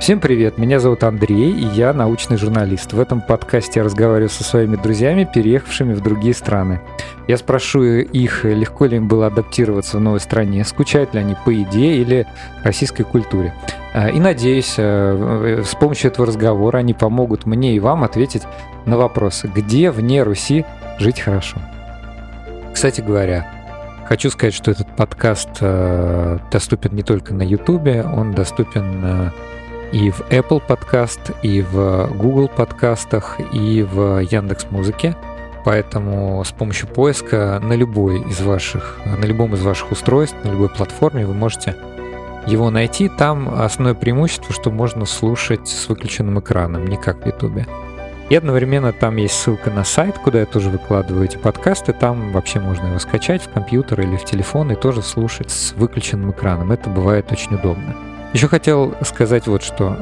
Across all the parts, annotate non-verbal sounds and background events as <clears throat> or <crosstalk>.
Всем привет, меня зовут Андрей, и я научный журналист. В этом подкасте я разговариваю со своими друзьями, переехавшими в другие страны. Я спрашиваю их, легко ли им было адаптироваться в новой стране, скучают ли они по еде или российской культуре. А, и надеюсь, э, с помощью этого разговора они помогут мне и вам ответить на вопросы, где вне Руси жить хорошо. Кстати говоря, хочу сказать, что этот подкаст э, доступен не только на YouTube, он доступен э, и в Apple подкаст, и в Google подкастах, и в Яндекс Музыке. Поэтому с помощью поиска на любой из ваших, на любом из ваших устройств, на любой платформе вы можете его найти. Там основное преимущество, что можно слушать с выключенным экраном, не как в YouTube. И одновременно там есть ссылка на сайт, куда я тоже выкладываю эти подкасты. Там вообще можно его скачать в компьютер или в телефон и тоже слушать с выключенным экраном. Это бывает очень удобно. Еще хотел сказать вот что.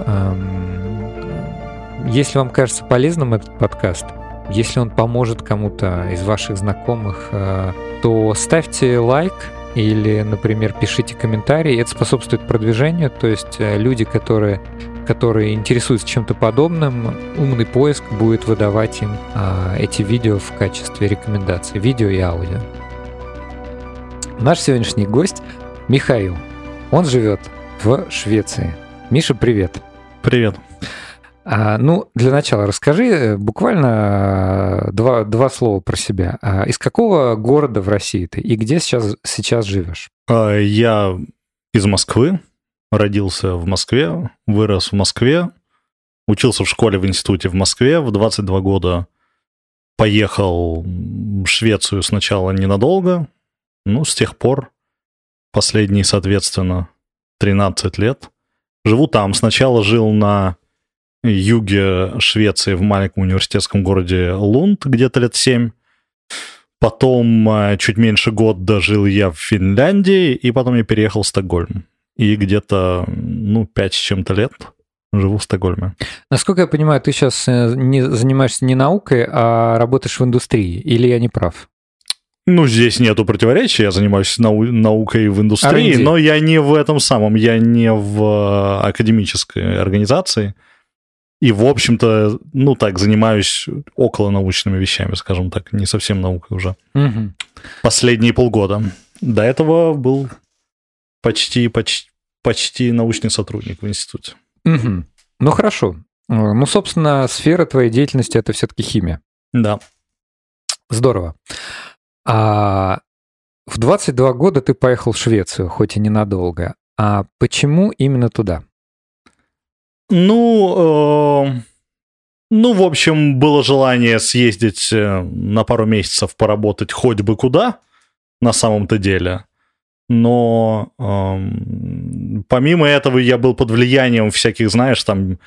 Если вам кажется полезным этот подкаст, если он поможет кому-то из ваших знакомых, э, то ставьте лайк или, например, пишите комментарии. Это способствует продвижению, то есть э, люди, которые, которые интересуются чем-то подобным, умный поиск будет выдавать им а, эти видео в качестве рекомендаций, видео и аудио. Наш сегодняшний гость Михаил. Он живет в Швеции. Миша, привет. Привет. А, ну, для начала расскажи э, буквально э, два, два слова про себя. А, из какого города в России ты и где сейчас, сейчас живешь? А, я из Москвы, родился в Москве, вырос в Москве, учился в школе в институте в Москве, в 22 года поехал в Швецию сначала ненадолго, ну, с тех пор последние, соответственно, 13 лет. Живу там. Сначала жил на юге Швеции в маленьком университетском городе Лунд где-то лет 7. Потом э, чуть меньше года жил я в Финляндии, и потом я переехал в Стокгольм. И где-то, ну, 5 с чем-то лет живу в Стокгольме. Насколько я понимаю, ты сейчас э, не занимаешься не наукой, а работаешь в индустрии, или я не прав? Ну, здесь нету противоречия, я занимаюсь нау- наукой в индустрии, R&D. но я не в этом самом, я не в э, академической организации. И, в общем-то, ну так, занимаюсь около научными вещами, скажем так, не совсем наукой уже. Угу. Последние полгода. До этого был почти, почти, почти научный сотрудник в институте. Угу. Ну, хорошо. Ну, собственно, сфера твоей деятельности это все-таки химия. Да. Здорово. А в 22 года ты поехал в Швецию, хоть и ненадолго. А почему именно туда? Ну, э, ну, в общем, было желание съездить э, на пару месяцев поработать хоть бы куда, на самом-то деле. Но э, помимо этого я был под влиянием всяких, знаешь, там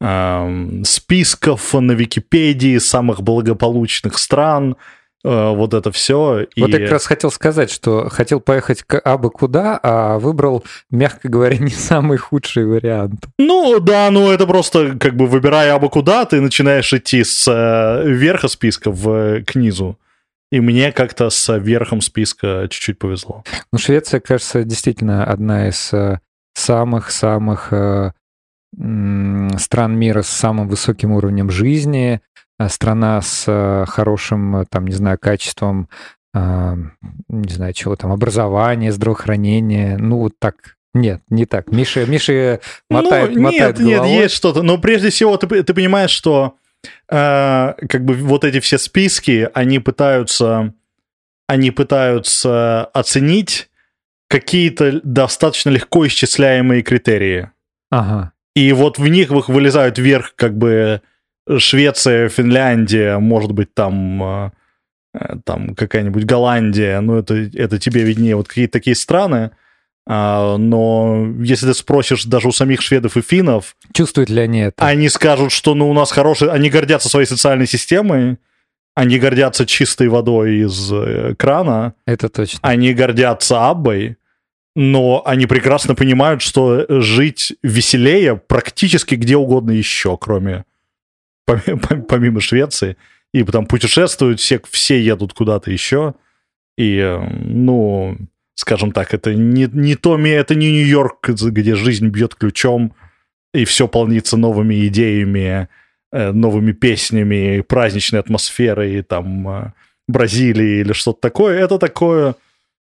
э, списков на Википедии самых благополучных стран, вот это все. Вот и... я как раз хотел сказать, что хотел поехать к абы куда, а выбрал, мягко говоря, <laughs> не самый худший вариант. Ну да, ну это просто как бы выбирая абы куда, ты начинаешь идти с э, верха списка в, к низу. И мне как-то с верхом списка чуть-чуть повезло. Ну, Швеция, кажется, действительно одна из э, самых-самых стран мира с самым высоким уровнем жизни, Э, страна с э, хорошим, э, там, не знаю, качеством, не знаю, чего там, образования, здравоохранения, ну, вот так нет, не так. Миша, Миша мотает, ну, мотает Нет, нет, есть что-то. Но прежде всего ты, ты понимаешь, что э, как бы вот эти все списки, они пытаются, они пытаются оценить какие-то достаточно легко исчисляемые критерии. Ага. И вот в них вылезают вверх как бы Швеция, Финляндия, может быть, там, э, э, там какая-нибудь Голландия, ну, это, это тебе виднее, вот какие-то такие страны, а, но если ты спросишь даже у самих шведов и финнов... Чувствуют ли они это? Они скажут, что ну, у нас хорошие... Они гордятся своей социальной системой, они гордятся чистой водой из э, крана. Это точно. Они гордятся Аббой, но они прекрасно понимают, что жить веселее практически где угодно еще, кроме помимо Швеции, и потом путешествуют, все, все едут куда-то еще, и, ну, скажем так, это не, не то, это не Нью-Йорк, где жизнь бьет ключом, и все полнится новыми идеями, э, новыми песнями, праздничной атмосферой, там, э, Бразилии или что-то такое, это такое,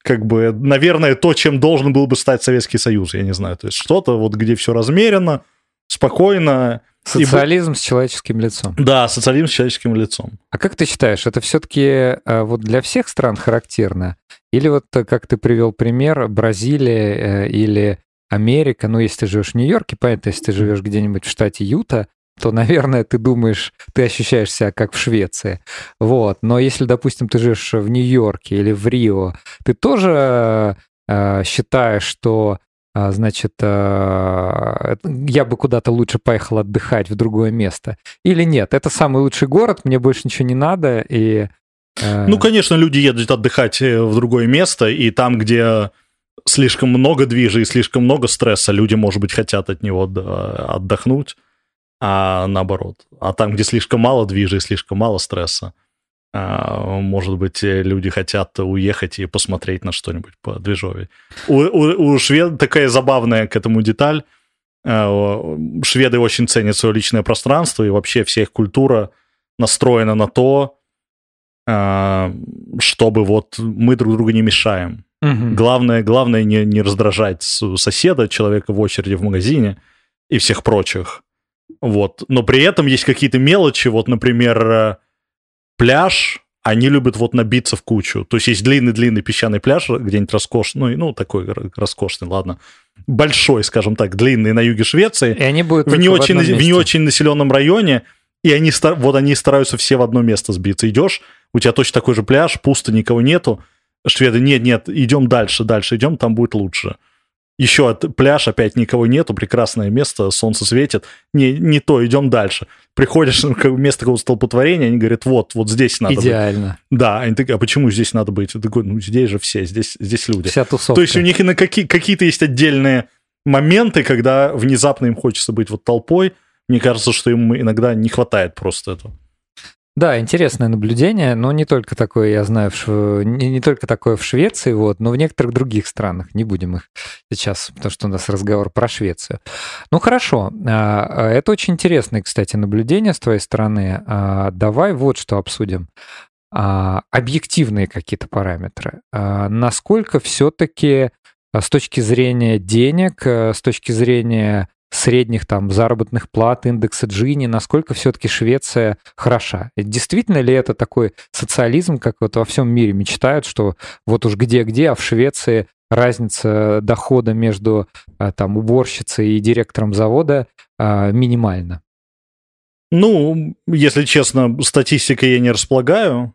как бы, наверное, то, чем должен был бы стать Советский Союз, я не знаю. То есть что-то вот, где все размеренно, спокойно. Социализм и... с человеческим лицом. Да, социализм с человеческим лицом. А как ты считаешь, это все-таки вот для всех стран характерно? Или вот, как ты привел пример, Бразилия или Америка, ну, если ты живешь в Нью-Йорке, понятно, если ты живешь где-нибудь в штате Юта, то, наверное, ты думаешь, ты ощущаешь себя как в Швеции. Вот. Но если, допустим, ты живешь в Нью-Йорке или в Рио, ты тоже э, считаешь, что э, значит, э, я бы куда-то лучше поехал отдыхать в другое место. Или нет, это самый лучший город, мне больше ничего не надо, и... Э... Ну, конечно, люди едут отдыхать э, в другое место, и там, где слишком много движа и слишком много стресса, люди, может быть, хотят от него отдохнуть, а наоборот. А там, где слишком мало движа и слишком мало стресса, а, может быть, люди хотят уехать и посмотреть на что-нибудь по движове. У, у, у швед такая забавная к этому деталь. А, шведы очень ценят свое личное пространство, и вообще вся их культура настроена на то, а, чтобы вот мы друг другу не мешаем. Угу. Главное, главное не, не раздражать соседа, человека в очереди в магазине и всех прочих. Вот. Но при этом есть какие-то мелочи, вот, например, э, пляж, они любят вот набиться в кучу. То есть есть длинный-длинный песчаный пляж, где-нибудь роскошный, ну, ну, такой роскошный, ладно, большой, скажем так, длинный на юге Швеции. И они будут в не, очень, в, в не очень населенном районе, и они, вот они стараются все в одно место сбиться. Идешь, у тебя точно такой же пляж, пусто, никого нету, Шведы, нет, нет, идем дальше, дальше идем, там будет лучше. Еще пляж, опять никого нету, прекрасное место, солнце светит. Не, не то, идем дальше. Приходишь на место какого-то столпотворения, они говорят, вот, вот здесь надо Идеально. быть. Да, они такие, а почему здесь надо быть? Я такой, ну здесь же все, здесь, здесь люди. Вся тусовка. То есть у них и на какие, какие-то есть отдельные моменты, когда внезапно им хочется быть вот толпой. Мне кажется, что им иногда не хватает просто этого. Да, интересное наблюдение, но не только такое, я знаю, в, не, не только такое в Швеции, вот, но в некоторых других странах. Не будем их сейчас, потому что у нас разговор про Швецию. Ну хорошо, а, а, это очень интересное, кстати, наблюдение с твоей стороны. А, давай вот что обсудим. Объективные какие-то параметры. Насколько все-таки с точки зрения денег, с точки зрения средних там заработных плат, индекса Джини, насколько все-таки Швеция хороша. Действительно ли это такой социализм, как вот во всем мире мечтают, что вот уж где-где, а в Швеции разница дохода между а, там уборщицей и директором завода а, минимальна? Ну, если честно, статистикой я не располагаю.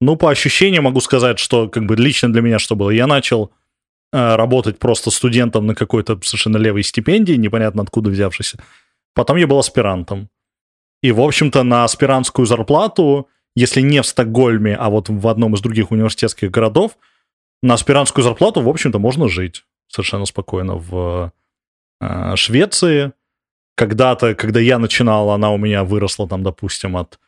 Ну, по ощущениям могу сказать, что как бы лично для меня что было. Я начал работать просто студентом на какой-то совершенно левой стипендии, непонятно откуда взявшейся. Потом я был аспирантом. И, в общем-то, на аспирантскую зарплату, если не в Стокгольме, а вот в одном из других университетских городов, на аспирантскую зарплату, в общем-то, можно жить совершенно спокойно в э, Швеции. Когда-то, когда я начинал, она у меня выросла там, допустим, от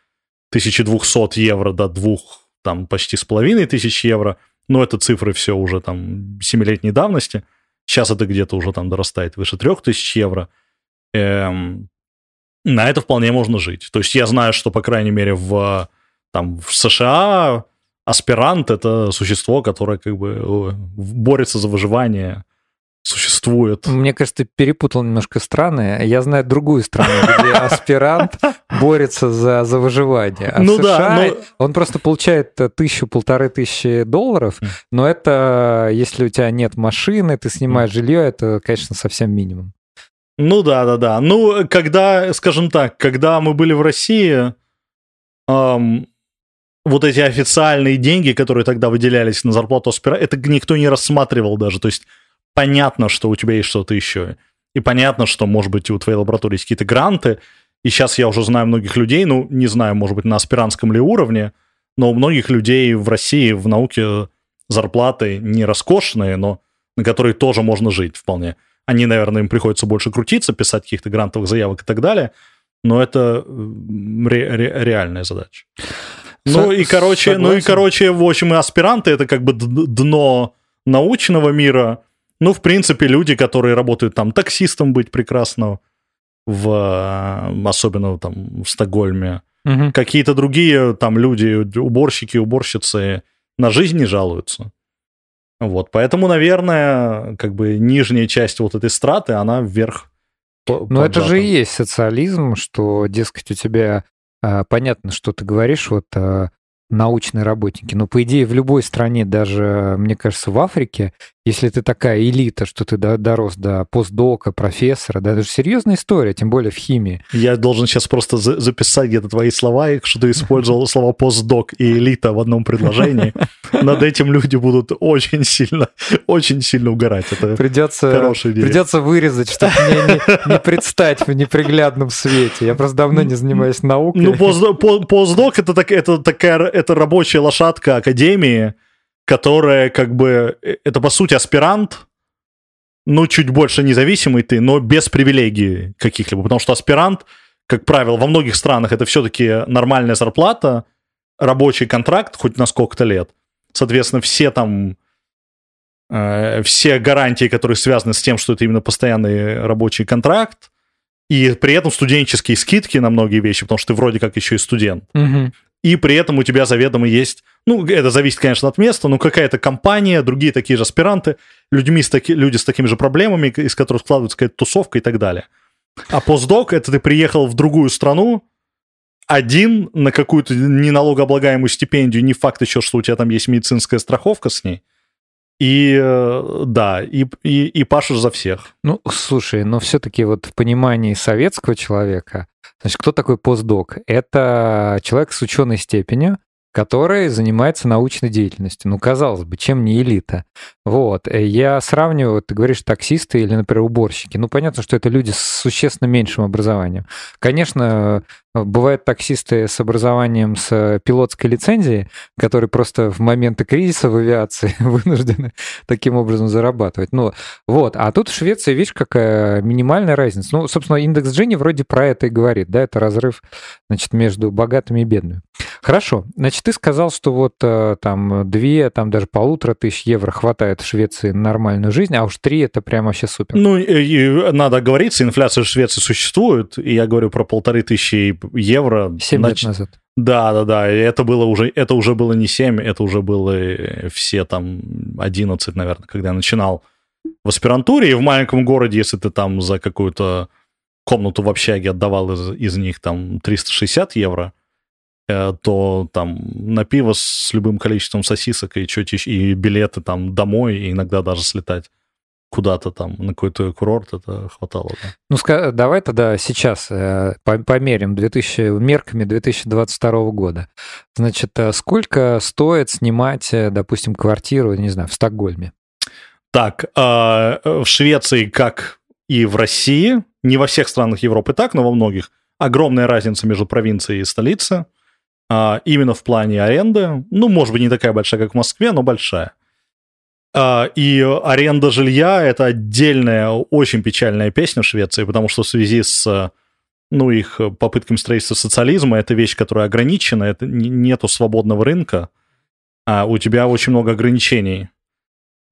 1200 евро до двух, там, почти с половиной тысяч евро – но это цифры все уже там 7-летней давности. Сейчас это где-то уже там дорастает выше 3000 евро. Эм, на это вполне можно жить. То есть я знаю, что, по крайней мере, в, там, в США аспирант — это существо, которое как бы э, борется за выживание существует. Мне кажется, ты перепутал немножко страны. Я знаю другую страну, где <laughs> аспирант борется за, за выживание. А ну в США да, но... он просто получает тысячу, полторы тысячи долларов, но это, если у тебя нет машины, ты снимаешь жилье, это, конечно, совсем минимум. Ну да, да, да. Ну, когда, скажем так, когда мы были в России, эм, вот эти официальные деньги, которые тогда выделялись на зарплату аспиранта, это никто не рассматривал даже. То есть понятно, что у тебя есть что-то еще. И понятно, что, может быть, у твоей лаборатории есть какие-то гранты. И сейчас я уже знаю многих людей, ну, не знаю, может быть, на аспирантском ли уровне, но у многих людей в России в науке зарплаты не роскошные, но на которые тоже можно жить вполне. Они, наверное, им приходится больше крутиться, писать каких-то грантовых заявок и так далее, но это ре- ре- реальная задача. Ну и короче, Согласен. ну и короче, в общем, и аспиранты это как бы дно научного мира, ну, в принципе, люди, которые работают там таксистом быть прекрасно, в, особенно там в Стокгольме. Мгм. Какие-то другие там люди, уборщики, уборщицы на жизнь не жалуются. Вот, поэтому, наверное, как бы нижняя часть вот этой страты, она вверх. Ну, это же и есть социализм, что, дескать, у тебя а, понятно, что ты говоришь, вот а, научные работники, но, по идее, в любой стране, даже, мне кажется, в Африке, если ты такая элита, что ты до- дорос до постдока, профессора, да, это же серьезная история, тем более в химии. Я должен сейчас просто за- записать где-то твои слова, что ты <laughs> использовал слова постдок и элита в одном предложении. <laughs> Над этим люди будут очень сильно, очень сильно угорать. Это Придется, хорошая идея. придется вырезать, чтобы мне не, не предстать в неприглядном свете. Я просто давно не занимаюсь наукой. Ну, постдок, по- постдок это, так, это такая это рабочая лошадка академии, которая как бы э, это по сути аспирант, ну чуть больше независимый ты, но без привилегий каких-либо, потому что аспирант, как правило, во многих странах это все-таки нормальная зарплата, рабочий контракт хоть на сколько-то лет. Соответственно, все там э, все гарантии, которые связаны с тем, что это именно постоянный рабочий контракт, и при этом студенческие скидки на многие вещи, потому что ты вроде как еще и студент. Мгм. И при этом у тебя заведомо есть, ну, это зависит, конечно, от места, но какая-то компания, другие такие же аспиранты, людьми с таки, люди с такими же проблемами, из которых складывается какая-то тусовка и так далее. А постдок — это ты приехал в другую страну, один на какую-то неналогооблагаемую стипендию, не факт еще, что у тебя там есть медицинская страховка с ней. И э, да, и, и, и пашешь за всех. Ну, слушай, но все-таки вот в понимании советского человека, значит, кто такой постдок? Это человек с ученой степенью, который занимается научной деятельностью. Ну, казалось бы, чем не элита? Вот. э, Я сравниваю, ты говоришь, таксисты или, например, уборщики. Ну, понятно, что это люди с существенно меньшим образованием. Конечно, э, бывают таксисты с образованием с э, пилотской лицензией, которые просто в моменты кризиса в авиации <laughs> вынуждены таким образом зарабатывать. Ну, вот. А тут в Швеции, видишь, какая минимальная разница. Ну, собственно, индекс Джинни вроде про это и говорит, да, это разрыв, значит, между богатыми и бедными. Хорошо. Значит, ты сказал, что вот э, там две, там даже полутора тысяч евро хватает в Швеции на нормальную жизнь, а уж три это прям вообще супер. Ну, и- надо оговориться, инфляция в Швеции существует, и я говорю про полторы тысячи евро. Семь лет Нач- назад. Да, да, да, это было уже, это уже было не 7, это уже было э, все там 11, наверное, когда я начинал в аспирантуре, и в маленьком городе, если ты там за какую-то комнату в общаге отдавал из, из них там 360 евро, то там на пиво с любым количеством сосисок и, чё-то ещё- и билеты там домой, и иногда даже слетать куда-то там на какой-то курорт, это хватало. Да. Ну, ска- давай тогда сейчас э, по- померим 2000, мерками 2022 года. Значит, э, сколько стоит снимать, э, допустим, квартиру, не знаю, в Стокгольме? Так, в Швеции, как и в России, не во всех странах Европы так, но во многих, огромная разница между провинцией и столицей. А, Именно в плане аренды. Ну, может быть, не такая большая, как в Москве, но большая. А, И аренда жилья — это отдельная, очень печальная песня в Швеции, потому что в связи с ну, их попытками строительства социализма, это вещь, которая ограничена, это не- нету свободного рынка, а у тебя очень много ограничений.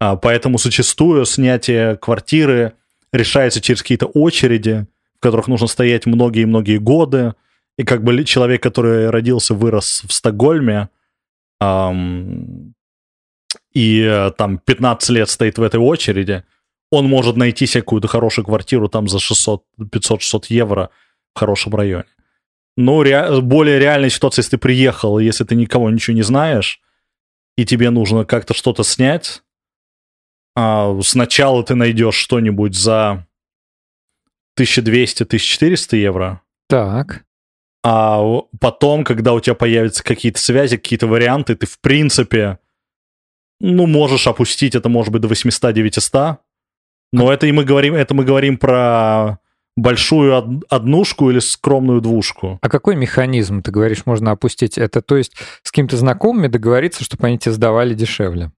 А, Поэтому зачастую снятие квартиры решается через какие-то очереди, в которых нужно стоять многие-многие годы. И как бы человек, который родился, вырос в Стокгольме, ам, и э, там 15 лет стоит в этой очереди, он может найти себе какую-то хорошую квартиру там за 600, 500-600 евро в хорошем районе. Но ре- более реальная ситуация, если ты приехал, если ты никого ничего не знаешь, и тебе нужно как-то что-то снять, а, сначала ты найдешь что-нибудь за 1200-1400 евро, Так. А потом, когда у тебя появятся какие-то связи, какие-то варианты, ты в принципе, ну, можешь опустить это, может быть, до 800-900, но это и мы говорим, это мы говорим про большую од- однушку или скромную двушку. А какой механизм, ты говоришь, можно опустить? Это, то есть, с какими-то знакомыми договориться, чтобы они тебе сдавали дешевле?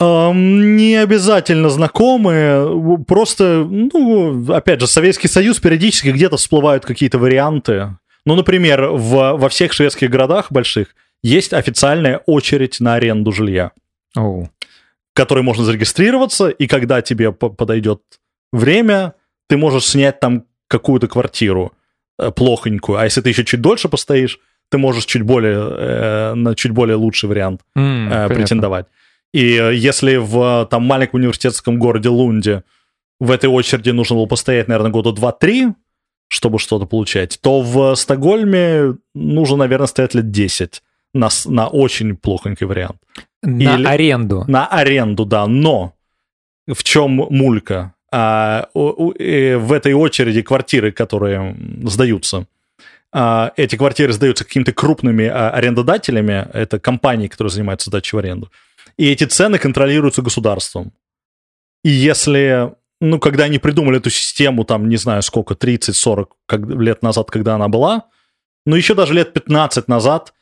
Не обязательно знакомые, просто, ну, опять же, Советский Союз периодически где-то всплывают какие-то варианты. Ну, например, в, во всех шведских городах больших есть официальная очередь на аренду жилья, Оу. в которой можно зарегистрироваться, и когда тебе по- подойдет время, ты можешь снять там какую-то квартиру э, плохонькую, а если ты еще чуть дольше постоишь, ты можешь чуть более, э, на чуть более лучший вариант М, э, претендовать. И э, если в там маленьком университетском городе Лунде в этой очереди нужно было постоять, наверное, года 2-3, чтобы что-то получать, то в Стокгольме нужно, наверное, стоять лет 10 на, на очень плохонький вариант. На Или- аренду. На аренду, да, но в чем мулька? А, у- у- э, в этой очереди квартиры, которые сдаются, а, эти квартиры сдаются какими-то крупными а, арендодателями, это компании, которые занимаются сдачей в аренду, и эти цены контролируются государством. И если, ну, когда они придумали эту систему, там, не знаю, сколько, 30-40 как- лет назад, когда она была, но еще даже лет 15 назад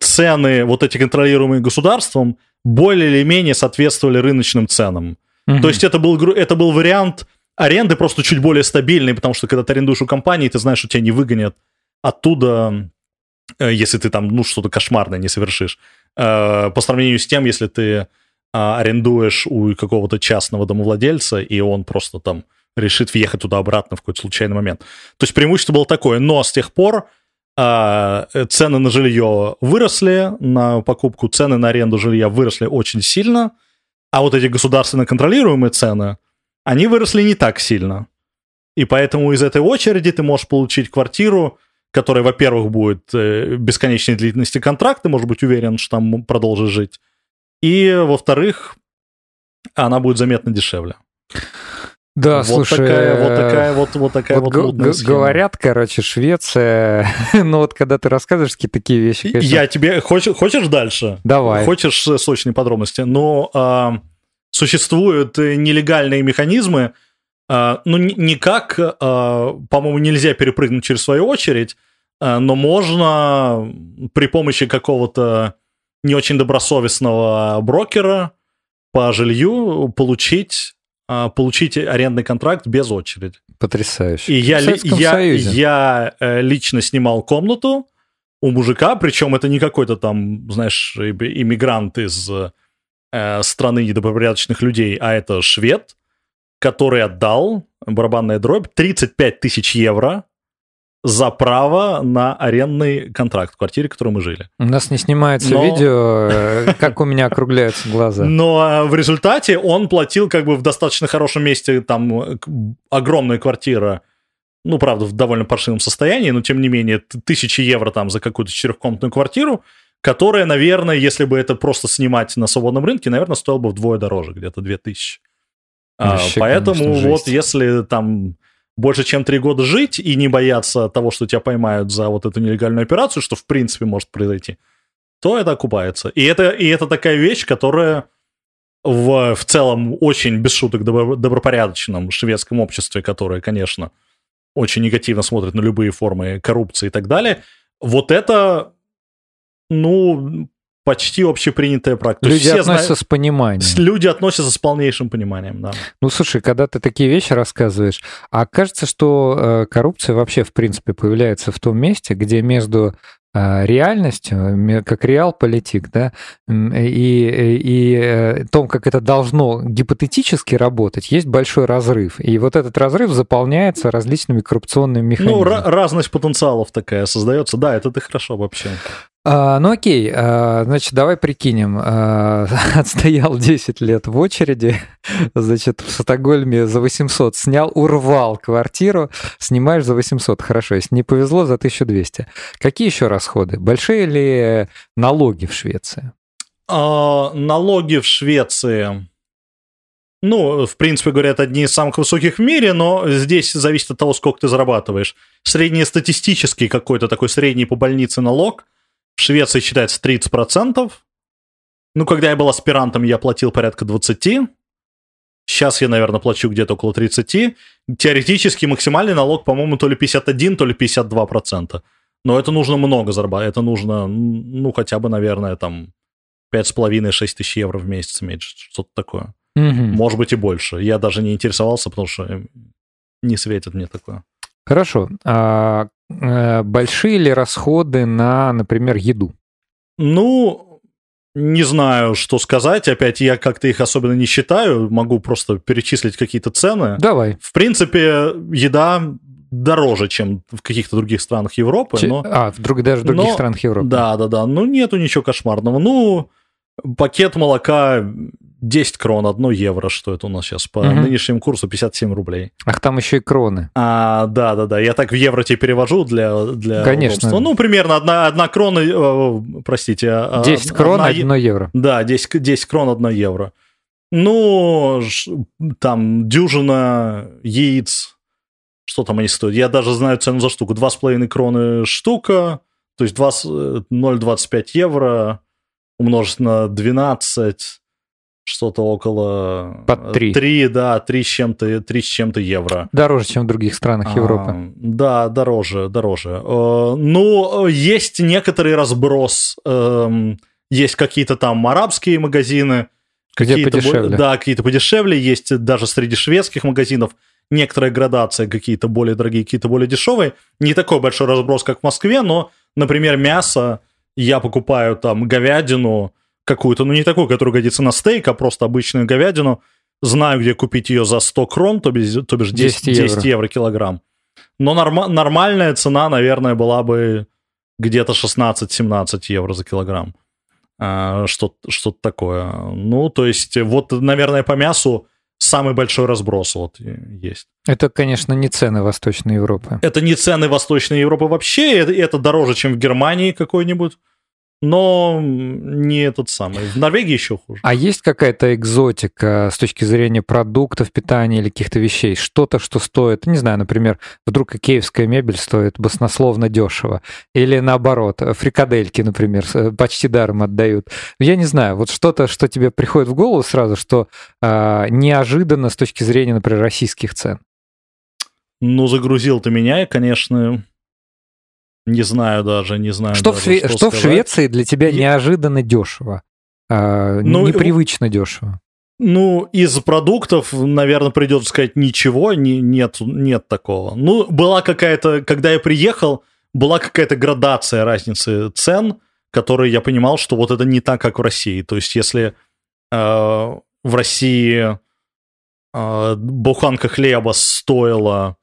цены, вот эти контролируемые государством, более или менее соответствовали рыночным ценам. Мгм. То есть это был, это был вариант аренды просто чуть более стабильный, потому что когда ты арендуешь у компании, ты знаешь, что тебя не выгонят оттуда, э, если ты там, ну, что-то кошмарное не совершишь. Э, По сравнению с тем, если ты а, арендуешь у какого-то частного домовладельца, и он просто там решит въехать туда-обратно в какой-то случайный момент. То есть преимущество было такое, но с тех пор а, э, цены на жилье выросли, на покупку цены на аренду жилья выросли очень сильно, а вот эти государственно контролируемые цены, они выросли не так сильно. И поэтому из этой очереди ты можешь получить квартиру, которая, во-первых, будет э, бесконечной длительности контракт, ты можешь быть уверен, что там продолжишь жить. И, во-вторых, она будет заметно дешевле. Да, вот слушай, такая, вот э, такая вот, вот такая вот, вот г- схема. говорят, короче, Швеция, <laughs> ну вот когда ты рассказываешь какие такие вещи, конечно, Я тебе... Хочешь, хочешь дальше? давай. Хочешь э, сочные подробности? Но а, существуют э, нелегальные механизмы, а, ну, ни- никак, а, по-моему, нельзя перепрыгнуть через свою очередь, а, но можно при помощи какого-то не очень добросовестного брокера по жилью получить, а, получить арендный контракт без очереди. Потрясающе. И я, я, я э, лично снимал комнату у мужика, причем это не какой-то там, знаешь, иммигрант из э, страны недобропорядочных людей, а это швед, который отдал, барабанная дробь, 35 тысяч евро за право на арендный контракт в квартире, в которой мы жили. У нас не снимается Но- видео, э, как у меня округляются глаза. <laughs> Но э, в результате он платил как бы в достаточно хорошем месте, там огромная квартира, ну, правда, в довольно паршивом состоянии, но тем не менее, тысячи евро там за какую-то четырехкомнатную квартиру, которая, наверное, если бы это просто снимать на свободном рынке, наверное, стоила бы вдвое дороже, где-то 2000. А, Вообще, поэтому конечно, вот жесть. если там больше чем три года жить и не бояться того, что тебя поймают за вот эту нелегальную операцию, что в принципе может произойти, то это окупается. И это, и это такая вещь, которая в, в целом очень, без шуток, добро- добропорядочном шведском обществе, которое, конечно, очень негативно смотрит на любые формы коррупции и так далее, вот это, ну, почти общепринятая практика. Люди все знают- относятся с пониманием. люди относятся с полнейшим пониманием, да. Ну, слушай, когда ты такие вещи рассказываешь, а кажется, что э, коррупция вообще, в принципе, появляется в том месте, где между э, реальностью, как реал-политик, да, м, и, и, э, том, как это должно гипотетически работать, есть большой разрыв. И вот этот разрыв заполняется различными коррупционными механизмами. Ну, ра- разность потенциалов такая создается. Да, это ты хорошо вообще. А, ну окей, а, значит, давай прикинем. А, <laughs> отстоял 10 лет в очереди, значит, в Стокгольме за 800 снял, урвал квартиру, снимаешь за 800, хорошо, если не повезло, за 1200. Какие еще расходы? Большие ли налоги в Швеции? А, налоги в Швеции, ну, в принципе, говорят, одни из самых высоких в мире, но здесь зависит от того, сколько ты зарабатываешь. Среднестатистический какой-то такой средний по больнице налог в Швеции считается 30%. Ну, когда я был аспирантом, я платил порядка 20%. Сейчас я, наверное, плачу где-то около 30%. Теоретически максимальный налог, по-моему, то ли 51, то ли 52%. Но это нужно много зарабатывать. Это нужно, ну, хотя бы, наверное, там 5,5-6 тысяч евро в месяц иметь, что-то такое. Мгм. Может быть и больше. Я даже не интересовался, потому что не светит мне такое. Хорошо. А, большие ли расходы на, например, еду? Ну, не знаю, что сказать. Опять я как-то их особенно не считаю. Могу просто перечислить какие-то цены. Давай. В принципе, еда дороже, чем в каких-то других странах Европы. Че- но... А, в друг, даже в других но- странах Европы. Да, да, да. Ну, нету ничего кошмарного. Ну, пакет молока 10 крон, 1 евро, что это у нас сейчас по Мгм. нынешнему курсу 57 рублей. Ах, там еще и кроны. А, да, да, да. Я так в евро тебе перевожу для, для Конечно. удобства. Ну, примерно одна, одна крона, э, простите. а, 10 крон, одна е- 1 евро. Да, 10, к- 10 крон, 1 евро. Ну, там дюжина яиц. Что там они стоят? Я даже знаю цену за штуку. 2,5 кроны штука, то есть 2 с- э, 0,25 евро умножить на 12, что-то около... Под три. 3, да, 3 с чем-то, 3 с чем-то евро. Дороже, чем в других странах Европы. А, да, дороже, дороже. Э, Ну, э, есть некоторый разброс. эм, Есть какие-то там арабские магазины. Где какие-то подешевле. Да, какие-то подешевле. Есть даже среди шведских магазинов некоторая градация, какие-то более дорогие, какие-то более дешевые. Не такой большой разброс, как в Москве, но, например, мясо я покупаю там говядину какую-то, ну не такую, которая годится на стейк, а просто обычную говядину. Знаю, где купить ее за 100 крон, то бишь, то бишь 10, 10 евро. 10 евро килограмм. Но норма- нормальная цена, наверное, была бы где-то 16-17 евро за килограмм. А, что- Что-то такое. Ну, то есть, вот, наверное, по мясу самый большой разброс вот есть. Это, конечно, не цены Восточной Европы. Это не цены Восточной Европы вообще, это, это дороже, чем в Германии какой-нибудь, но не этот самый. В Норвегии еще хуже. А есть какая-то экзотика с точки зрения продуктов питания или каких-то вещей? Что-то, что стоит, не знаю, например, вдруг икеевская мебель стоит баснословно дешево. Или наоборот, фрикадельки, например, с- почти даром отдают. Я не знаю, вот что-то, что тебе приходит в голову сразу, что а, неожиданно с точки зрения, например, российских цен. Ну, загрузил ты меня, и, конечно, не знаю даже, не знаю Что, в, даже, Шве- что в сказать. Швеции для тебя Я- неожиданно дешево? А, Ну, непривычно дешево. Ну, из продуктов, наверное, придется сказать ничего, не, нет, нет такого. Ну, была какая-то, когда я приехал, была какая-то градация разницы цен, которые я понимал, что вот это не так, как в России. То есть, если э, в России э, буханка хлеба стоила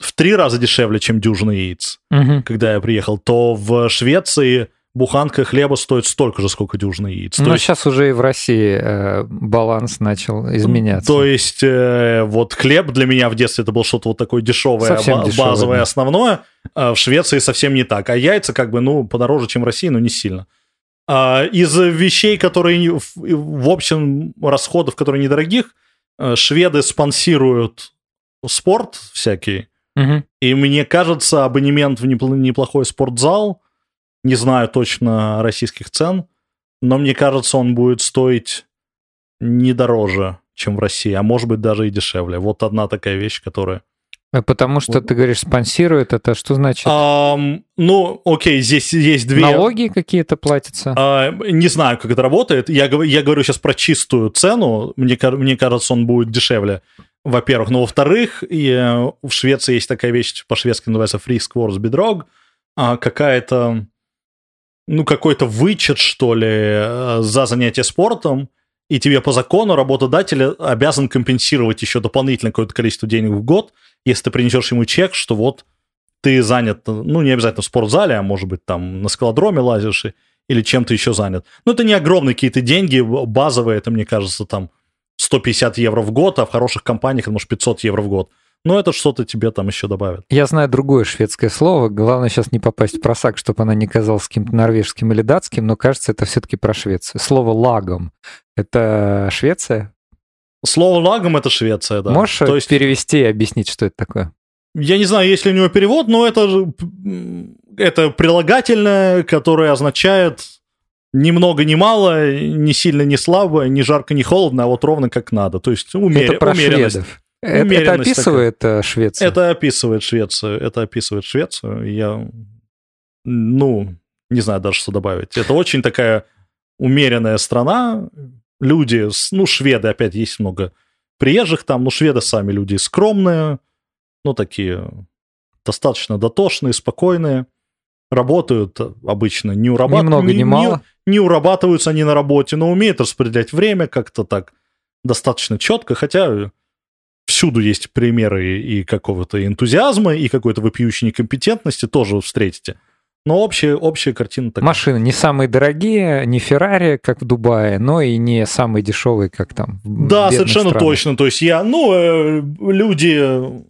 в три раза дешевле, чем дюжина яиц, Мгм. когда я приехал, то в Швеции буханка хлеба стоит столько же, сколько дюжина яиц. То Но есть- сейчас уже и в России э, баланс начал изменяться. То есть, э, вот хлеб для меня в детстве это было что-то вот такое дешевое, Совсем ба- дешевое, базовое, да. основное. А в Швеции совсем не так. А яйца как бы, ну, подороже, чем в России, но не сильно. А из вещей, которые в общем расходов, которые недорогих, э, шведы спонсируют спорт всякий. Мгм. И мне кажется, абонемент в непл- неплохой спортзал, не знаю точно российских цен, но мне кажется, он будет стоить не дороже, чем в России, а может быть даже и дешевле. Вот одна такая вещь, которая... Э, Потому что Вот. ты говоришь спонсирует, это что значит? Ам, ну, окей, здесь есть две... Налоги какие-то платятся? А, не знаю, как это работает. Я, я говорю сейчас про чистую цену. Мне, мне кажется, он будет дешевле, во-первых. Но во-вторых, и, э, в Швеции есть такая вещь, по-шведски называется Friskvårds bidrag, а, какая-то, ну, какой-то вычет, что ли, э, за занятие спортом, и тебе по закону работодатель обязан компенсировать еще дополнительное какое-то количество денег в год, если ты принесешь ему чек, что вот ты занят, ну, не обязательно в спортзале, а может быть, там на скалодроме лазишь или чем-то еще занят. Ну, это не огромные какие-то деньги, базовые, это, мне кажется, там 150 евро в год, а в хороших компаниях, может, 500 евро в год. Но это что-то тебе там еще добавит. Я знаю другое шведское слово. Главное сейчас не попасть в просак, чтобы она не казалась каким-то норвежским или датским, но кажется, это все-таки про Швецию. Слово «лагом» — это Швеция? Слово лагом это Швеция, да. Можешь То есть, перевести и объяснить, что это такое? я не знаю, есть ли у него перевод, но это, это прилагательное, которое означает ни много ни мало, ни сильно ни слабо, ни жарко, ни холодно, а вот ровно как надо. То есть умер... это про умеренность. шведов. Это, это описывает э, Швецию? Это описывает Швецию. Это описывает Швецию. Я, ну, не знаю даже, что добавить. Это очень такая умеренная страна. Люди, ну, шведы, опять есть много приезжих там, но шведы сами люди скромные, ну, такие достаточно дотошные, спокойные. Работают обычно, не, урабат... Ни много, ни не- мало. не урабатываются они на работе, но умеют распределять время как-то так достаточно четко, хотя всюду есть примеры и какого-то энтузиазма, и какой-то вопиющей некомпетентности тоже встретите. Но общая, общая картина такая. Машины не самые дорогие, не Феррари, как в Дубае, но и не самые дешевые, как там. Да, совершенно странах. точно. То есть я, ну, э, люди,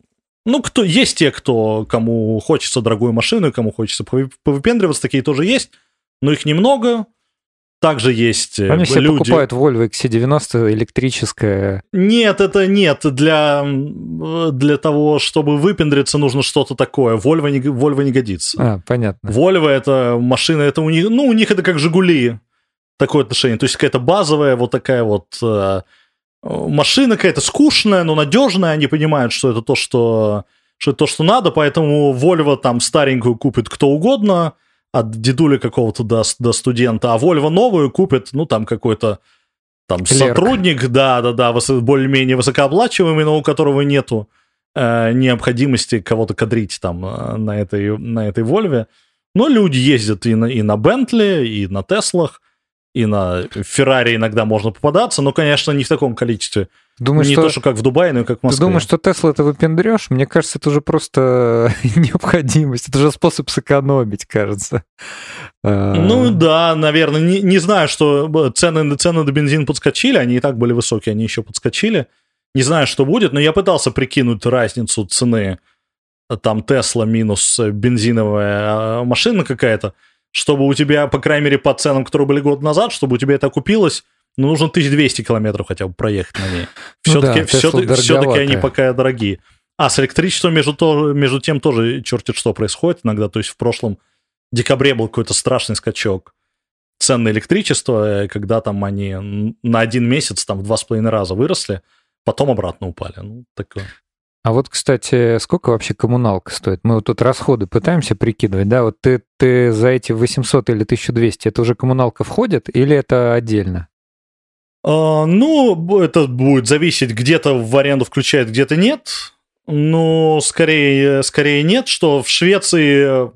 ну, кто, есть те, кто, кому хочется дорогую машину, кому хочется повы- повыпендриваться, такие тоже есть, но их немного. Также есть э, Они все люди... покупают Volvo XC90 электрическое. Нет, это нет. Для, для того, чтобы выпендриться, нужно что-то такое. Volvo не, Volvo не годится. А, понятно. Volvo это машина, это у них, ну, у них это как Жигули. Такое отношение. То есть какая-то базовая вот такая вот э, машина какая-то скучная, но надежная. Они понимают, что это то, что, что это то, что надо, поэтому Volvo там старенькую купит кто угодно, от дедули какого-то до, до студента, а Volvo новую купит, ну, там какой-то там Клерк. сотрудник, да-да-да, более-менее высокооплачиваемый, но у которого нету э, необходимости кого-то кадрить там э, на этой, на этой Вольве. Но люди ездят и на, и на Бентли, и на Теслах, и на Феррари иногда можно попадаться, но, конечно, не в таком количестве. Думаешь, не что... то, что как в Дубае, но и как в Ты Москве. думаешь, что Тесла это выпендрешь? Мне кажется, это уже просто <laughs> необходимость. Это же способ сэкономить, кажется. А, Ну да, наверное. Не, не знаю, что цены, цены на бензин подскочили, они и так были высокие, они еще подскочили. Не знаю, что будет, но я пытался прикинуть разницу цены. Там Тесла минус бензиновая а, машина какая-то, чтобы у тебя, по крайней мере, по ценам, которые были год назад, чтобы у тебя это окупилось, ну, нужно 1200 километров хотя бы проехать на ней. <laughs> Ну да, Все-таки, Тесла все-таки они пока дорогие. А с электричеством между, то, между тем тоже черти что происходит иногда. То есть в прошлом декабре был какой-то страшный скачок цен на электричество, э, когда там они на один месяц там в два с половиной раза выросли, потом обратно упали. Ну, такое. А вот, кстати, сколько вообще коммуналка стоит? Мы вот тут расходы пытаемся прикидывать, да? Вот ты, ты за эти 800 или 1200, это уже коммуналка входит или это отдельно? А, ну, это будет зависеть, где-то в аренду включает, где-то нет. Ну, скорее, скорее нет, что в Швеции,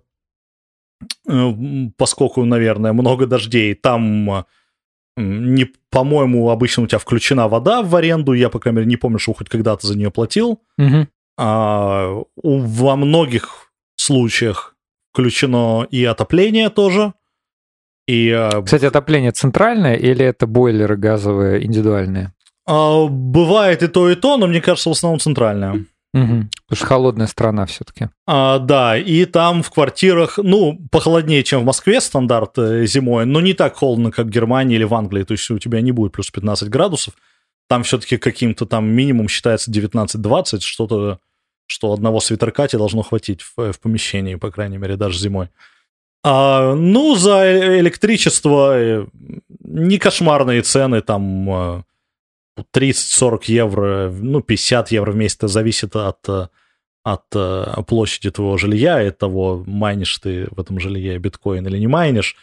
э, поскольку, наверное, много дождей, там, не, по-моему, обычно у тебя включена вода в аренду, я, по крайней мере, не помню, что хоть когда-то за нее платил. Мгм. А, у- во многих случаях включено и отопление тоже. И а, Кстати, отопление центральное или это бойлеры газовые индивидуальные? а, бывает и то, и то, но мне кажется, в основном центральное. Мгм. Потому что холодная страна все-таки. А, да, и там в квартирах, ну, похолоднее, чем в Москве стандарт э, зимой, но не так холодно, как в Германии или в Англии. То есть у тебя не будет плюс 15 градусов. Там все-таки каким-то там минимум считается 19-20, что-то, что одного свитерка тебе должно хватить в, в помещении, по крайней мере, даже зимой. А, ну, за э- электричество э, не кошмарные цены, там э, 30-40 евро, ну, 50 евро в месяц, это зависит от, э, от э, площади твоего жилья и того, майнишь ты в этом жилье биткоин или не майнишь.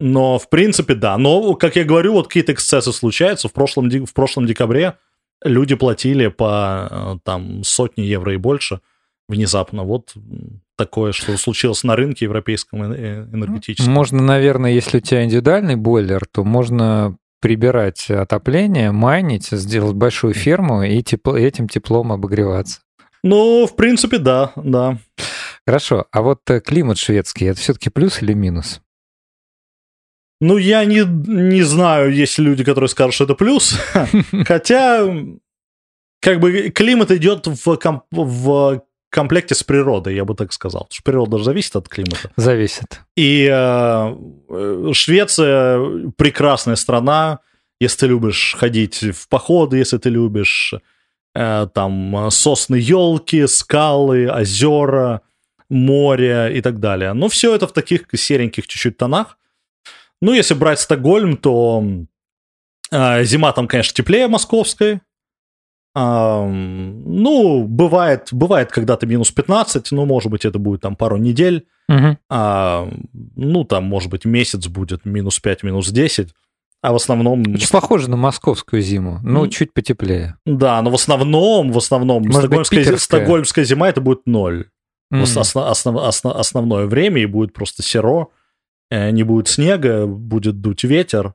Но, в принципе, да. Но, как я говорю, вот какие-то эксцессы случаются. В прошлом, в прошлом декабре люди платили по э, там сотни евро и больше внезапно. Вот такое, что случилось на рынке европейском энергетическом. Можно, наверное, если у тебя индивидуальный бойлер, то можно прибирать отопление, майнить, сделать большую ферму и тепло, этим теплом обогреваться. Ну, в принципе, да, да. Хорошо, а вот э, климат шведский, это все-таки плюс или минус? Ну, я не, не знаю, есть люди, которые скажут, что это плюс. <laughs> Хотя, как бы климат идет в, в комплекте с природой, я бы так сказал. Потому что природа же зависит от климата. Зависит. И э, э, Швеция прекрасная страна, если ты любишь ходить в походы, если ты любишь э, там сосны, елки, скалы, озера, море и так далее. Но все это в таких сереньких чуть-чуть тонах. Ну, если брать Стокгольм, то э, зима там, конечно, теплее московской. Ну, бывает, бывает когда-то минус 15, ну, может быть, это будет там пару недель. Мгм. А, ну, там, может быть, месяц будет минус 5, минус 10. А в основном... Очень похоже на московскую зиму, ну, чуть потеплее. Да, но в основном, в основном, Может быть, стокгольмская, зи- питерская? стокгольмская зима это будет ноль. Ос- основ- основ- основ- основное время, и будет просто серо, э, не будет снега, будет дуть ветер,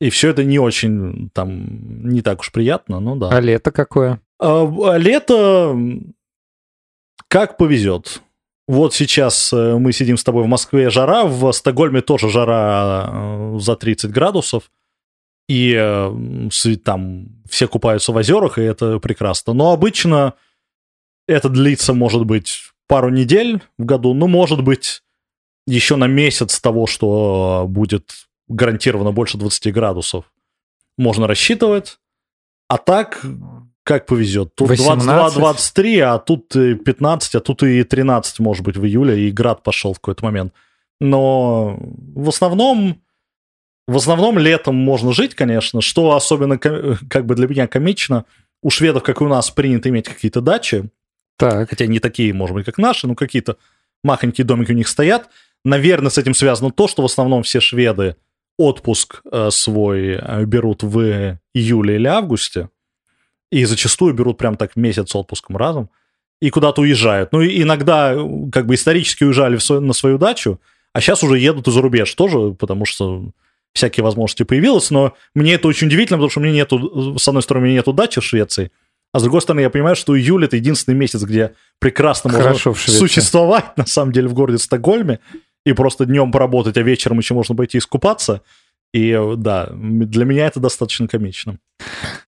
и все это не очень, там, не так уж приятно, ну да. А лето какое? А, лето как повезет. Вот сейчас э, мы сидим с тобой в Москве, жара, в Стокгольме тоже жара э, за 30 градусов, и э, там все купаются в озерах, и это прекрасно. Но обычно это длится, может быть, пару недель в году, ну, может быть, еще на месяц того, что будет гарантированно больше 20 градусов, можно рассчитывать. А так, как повезет. Тут 22-23, а тут 15, а тут и 13, может быть, в июле, и град пошел в какой-то момент. Но в основном, в основном летом можно жить, конечно, что особенно как бы для меня комично. У шведов, как и у нас, принято иметь какие-то дачи. Так. Хотя не такие, может быть, как наши, но какие-то махонькие домики у них стоят. Наверное, с этим связано то, что в основном все шведы отпуск э, свой э, берут в июле или августе и зачастую берут прям так месяц отпуском разом, и куда-то уезжают. Ну, и иногда как бы исторически уезжали свой, на свою дачу, а сейчас уже едут из рубеж тоже, потому что всякие возможности появилось, но мне это очень удивительно, потому что меня нету, с одной стороны, меня нету дачи в Швеции, а с другой стороны, я понимаю, что июль это единственный месяц, где прекрасно Хорошо можно существовать, на самом деле, в городе Стокгольме, и просто днем поработать, а вечером еще можно пойти искупаться. И да, для меня это достаточно комично.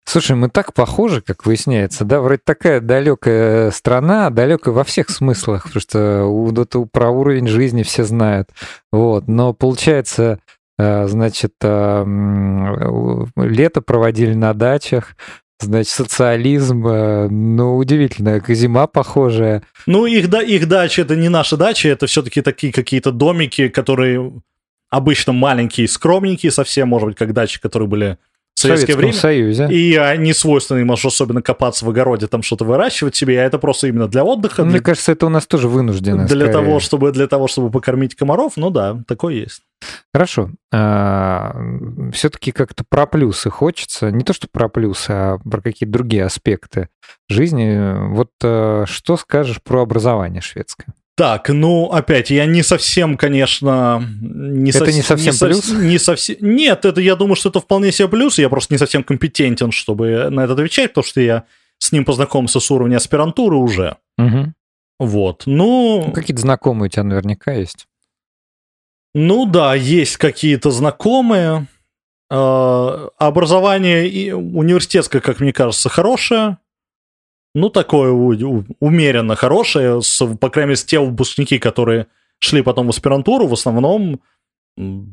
Слушай, мы так похожи, как выясняется, да, вроде такая далекая страна, далекая во всех смыслах, потому что это про уровень жизни все знают, вот, но получается, э, значит, э, лето проводили на дачах, Значит, социализм, э, ну, удивительно, зима похожая. Ну, их, да, их дачи, это не наши дачи, это все-таки такие какие-то домики, которые обычно маленькие, скромненькие совсем, может быть, как дачи, которые были в советское время. Союзе. И они свойственны, можешь особенно копаться в огороде, там что-то выращивать себе, а это просто именно для отдыха. Мне для... кажется, это у нас тоже вынуждено. Для скорее. того, чтобы, для того, чтобы покормить комаров, ну да, такое есть. Хорошо. А, все-таки как-то про плюсы хочется. Не то, что про плюсы, а про какие-то другие аспекты жизни. Вот а, что скажешь про образование шведское? Так, ну, опять, я не совсем, конечно... Не это со... не совсем не плюс? Со... Не совсем... Нет, это я думаю, что это вполне себе плюс, я просто не совсем компетентен, чтобы на это отвечать, потому что я с ним познакомился с уровня аспирантуры уже. Угу. Вот, ну... ну... Какие-то знакомые у тебя наверняка есть. Ну да, есть какие-то знакомые. А, образование университетское, как мне кажется, хорошее ну, такое умеренно хорошее, с, по крайней мере, те выпускники, которые шли потом в аспирантуру, в основном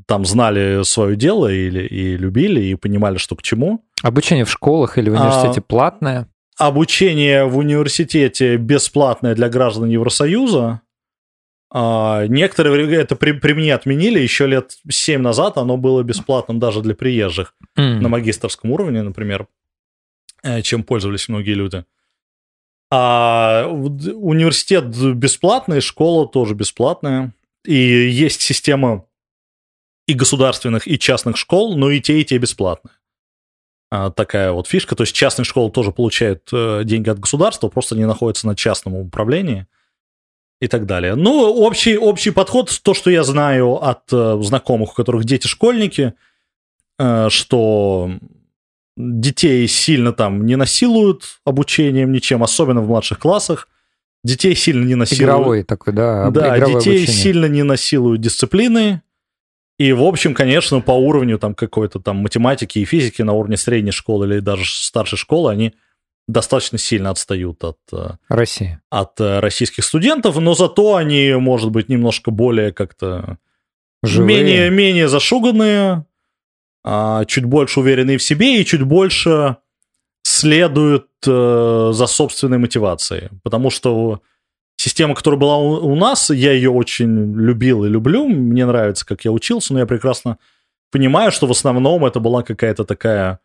там знали свое дело или, и любили, и понимали, что к чему. Обучение в школах или в университете а, платное? Обучение в университете бесплатное для граждан Евросоюза. А, некоторые это при, при мне отменили, еще лет 7 назад оно было бесплатным даже для приезжих mm. на магистрском уровне, например, э, чем пользовались многие люди. А университет бесплатный, школа тоже бесплатная. И есть система и государственных, и частных школ, но и те, и те бесплатные. А, такая вот фишка. То есть частные школы тоже получают э, деньги от государства, просто не находятся на частном управлении и так далее. Ну, общий, общий подход, то, что я знаю от э, знакомых, у которых дети школьники, э, что детей сильно там не насилуют обучением ничем, особенно в младших классах. Детей сильно не насилуют. Игровой такой, да. Да, детей обучение. сильно не насилуют дисциплины. И, в общем, конечно, по уровню там какой-то там математики и физики на уровне средней школы или даже старшей школы они достаточно сильно отстают от э, России. От э, российских студентов, но зато они, может быть, немножко более как-то менее, менее зашуганные, чуть больше уверенные в себе и чуть больше следуют э, за собственной мотивацией. Потому что система, которая была у, нас, я ее очень любил и люблю, мне нравится, как я учился, но я прекрасно понимаю, что в основном это была какая-то такая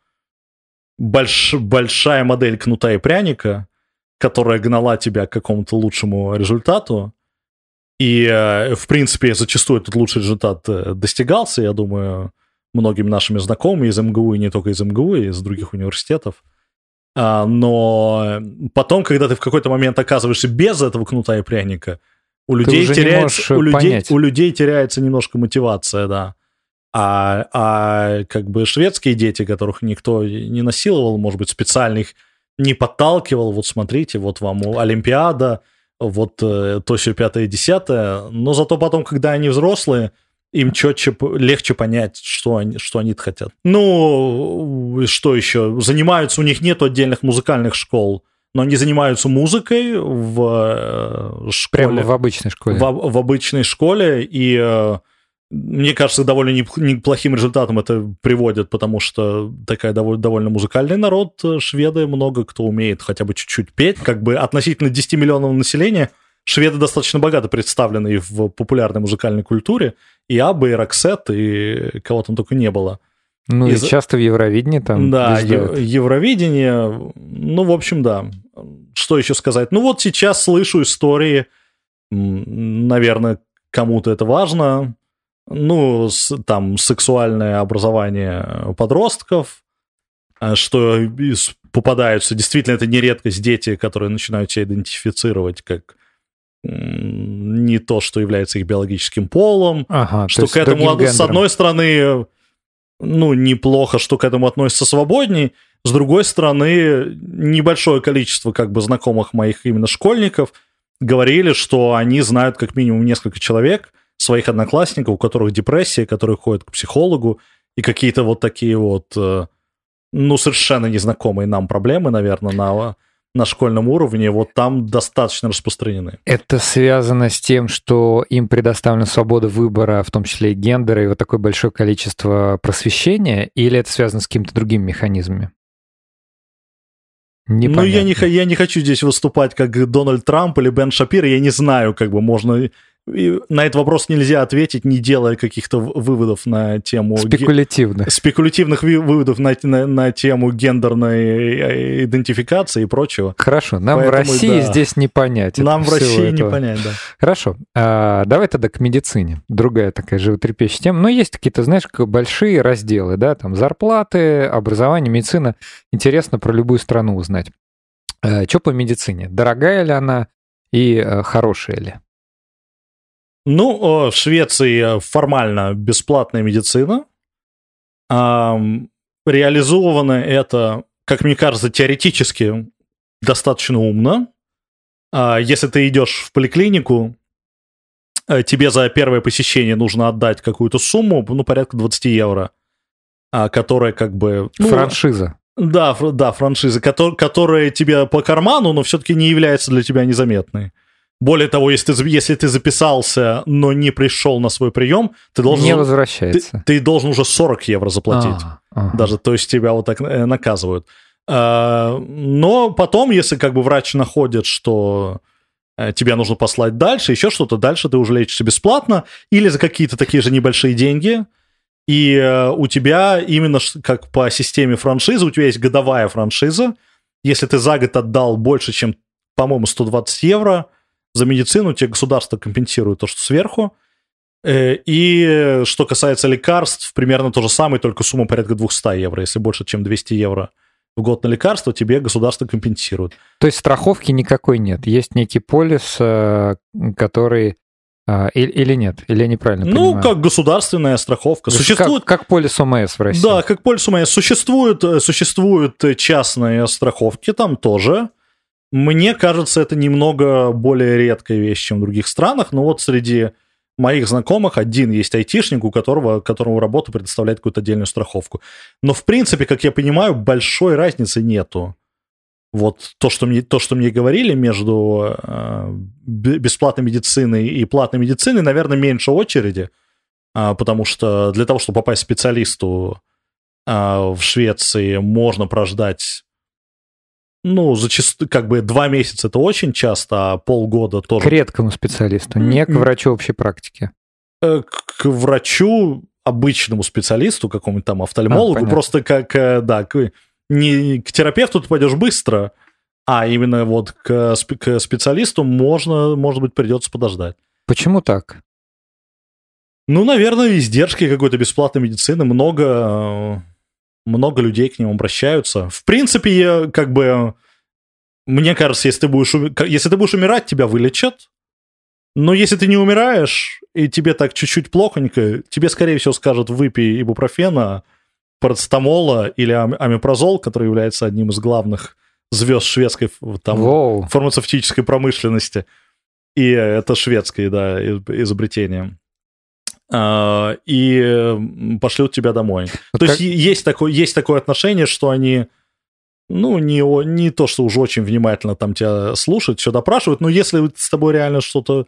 больш, большая модель кнута и пряника, которая гнала тебя к какому-то лучшему результату. И, э, в принципе, зачастую этот лучший результат э, достигался, я думаю, многими нашими знакомыми из МГУ, и не только из МГУ, и из других университетов. А, но потом, когда ты в какой-то момент оказываешься без этого кнута и пряника, у людей, теряется, у, людей, у людей теряется немножко мотивация, да. А, а как бы шведские дети, которых никто не насиловал, может быть, специально их не подталкивал, вот смотрите, вот вам Олимпиада, вот э, то все пятое, десятое, но зато потом, когда они взрослые, им четче, легче понять, что они, что они хотят. Ну, что еще? Занимаются, у них нет отдельных музыкальных школ, но они занимаются музыкой в э, школе. Прямо в обычной школе. В, в обычной школе, и э, мне кажется, довольно неплохим результатом это приводит, потому что такая довольно, довольно музыкальный народ, э, шведы, много кто умеет хотя бы чуть-чуть петь. Как бы относительно 10 миллионов населения шведы достаточно богато представлены в популярной музыкальной культуре, и Абба, и Роксет, и кого там только не было. Ну и, и часто в Евровидении там Да, Евровидение, ну, в общем, да. Что еще сказать? Ну, вот сейчас слышу истории, наверное, кому-то это важно, ну, с, там, сексуальное образование подростков, а что попадаются, действительно, это не редкость дети, которые начинают себя идентифицировать как не то, что является их биологическим полом, ага, что к этому, с одной стороны, ну, неплохо, что к этому относится свободней, с другой стороны, небольшое количество как бы знакомых моих именно школьников говорили, что они знают как минимум несколько человек, своих одноклассников, у которых депрессия, которые ходят к психологу, и какие-то вот такие вот, э, ну, совершенно незнакомые нам проблемы, наверное, на на школьном уровне, вот там достаточно распространены. Это связано с тем, что им предоставлена свобода выбора, в том числе и гендера, и вот такое большое количество просвещения, или это связано с какими-то другими механизмами? Непонятно. Ну, я не, я не хочу здесь выступать как Дональд Трамп или Бен Шапир, я не знаю, как бы можно и на этот вопрос нельзя ответить, не делая каких-то выводов на тему... Спекулятивных. Ге... Спекулятивных выводов на, на, на тему гендерной э, идентификации и прочего. Хорошо, нам Поэтому, в России да, здесь не понять. Нам в России этого. не понять, да. Хорошо, а, давай тогда к медицине. Другая такая животрепещущая тема. Но есть какие-то, знаешь, большие разделы, да, там зарплаты, образование, медицина. Интересно про любую страну узнать. А, что по медицине? Дорогая ли она и а, хорошая ли? Ну, в Швеции э, формально бесплатная медицина. Реализовано это, как мне кажется, теоретически достаточно умно. А, если ты идешь в поликлинику, э, тебе за первое посещение нужно отдать какую-то сумму, ну, порядка 20 евро, а, которая как бы... Ну, франшиза. Да, да, франшиза, которая тебе по карману, но все-таки не является для тебя незаметной. Более того, если ты, если ты записался, но не пришел на свой прием, ты должен... Не возвращается. Ты, ты должен уже 40 евро заплатить. А, ага. Даже, то есть тебя вот так э, наказывают. А, но потом, если как бы врач находит, что э, тебя нужно послать дальше, еще что-то, дальше ты уже лечишься бесплатно или за какие-то такие же небольшие деньги. И э, у тебя именно как по системе франшизы, у тебя есть годовая франшиза. Если ты за год отдал больше, чем, по-моему, 120 евро, за медицину тебе государство компенсирует то, что сверху. Э, и что касается лекарств, примерно то же самое, только сумма порядка 200 евро. Если больше, чем 200 евро в год на лекарство, тебе государство компенсирует. То есть страховки никакой нет? Есть некий полис, э, который а, или, нет? Или я неправильно Ну, понимаю? как государственная страховка. Существует... Как, как полис ОМС в России. Да, как полис ОМС. Существуют, э, существуют частные страховки там тоже. Мне кажется, это немного более редкая вещь, чем в других странах, но вот среди моих знакомых один есть айтишник, у которого, которому работа предоставляет какую-то отдельную страховку. Но, в принципе, как я понимаю, большой разницы нету. Вот то, что мне, то, что мне говорили между э, бесплатной медициной и платной медициной, наверное, меньше очереди, э, потому что для того, чтобы попасть к специалисту э, в Швеции, можно прождать ну, зачастую, как бы два месяца это очень часто, а полгода тоже. К редкому специалисту, не к врачу общей практики. Э, к врачу, обычному специалисту, какому-нибудь там офтальмологу, а, просто как, э, да, к, не к терапевту ты пойдешь быстро, а именно вот к, к специалисту можно, может быть, придется подождать. Почему так? Ну, наверное, издержки какой-то бесплатной медицины, много много людей к ним обращаются. В принципе, я, как бы, мне кажется, если ты будешь, если ты будешь умирать, тебя вылечат. Но если ты не умираешь, и тебе так чуть-чуть плохонько, тебе, скорее всего, скажут, выпей ибупрофена, парацетамола или амипрозол, который является одним из главных звезд шведской там, Воу. фармацевтической промышленности. И это шведское, да, изобретение. А, и пошлют тебя домой. Вот То как- есть есть такое, есть такое отношение, что они, ну, не, не то, что уже очень внимательно там тебя слушают, все допрашивают, но если с тобой реально что-то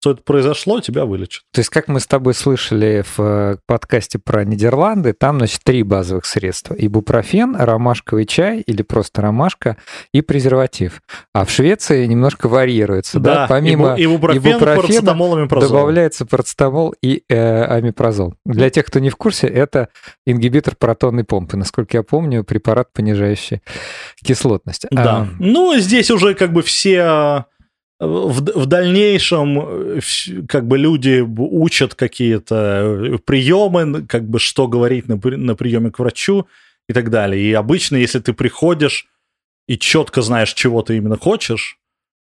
что это произошло, тебя вылечат. То есть, как мы с тобой слышали в э, подкасте про Нидерланды, там, значит, три базовых средства. Ибупрофен, ромашковый чай или просто ромашка и презерватив. А в Швеции немножко варьируется, да? Помимо ибу- ибупрофен, ибупрофена омепразол. добавляется парацетамол и э, амипрозол. Для тех, кто не в курсе, это ингибитор протонной помпы. Насколько я помню, препарат, понижающий кислотность. Да. А, Ну, здесь уже как бы все в, в дальнейшем э, как бы люди учат какие-то э, приемы, как бы что говорить на, на приеме к врачу и так далее. И обычно, если ты приходишь и четко знаешь, чего ты именно хочешь,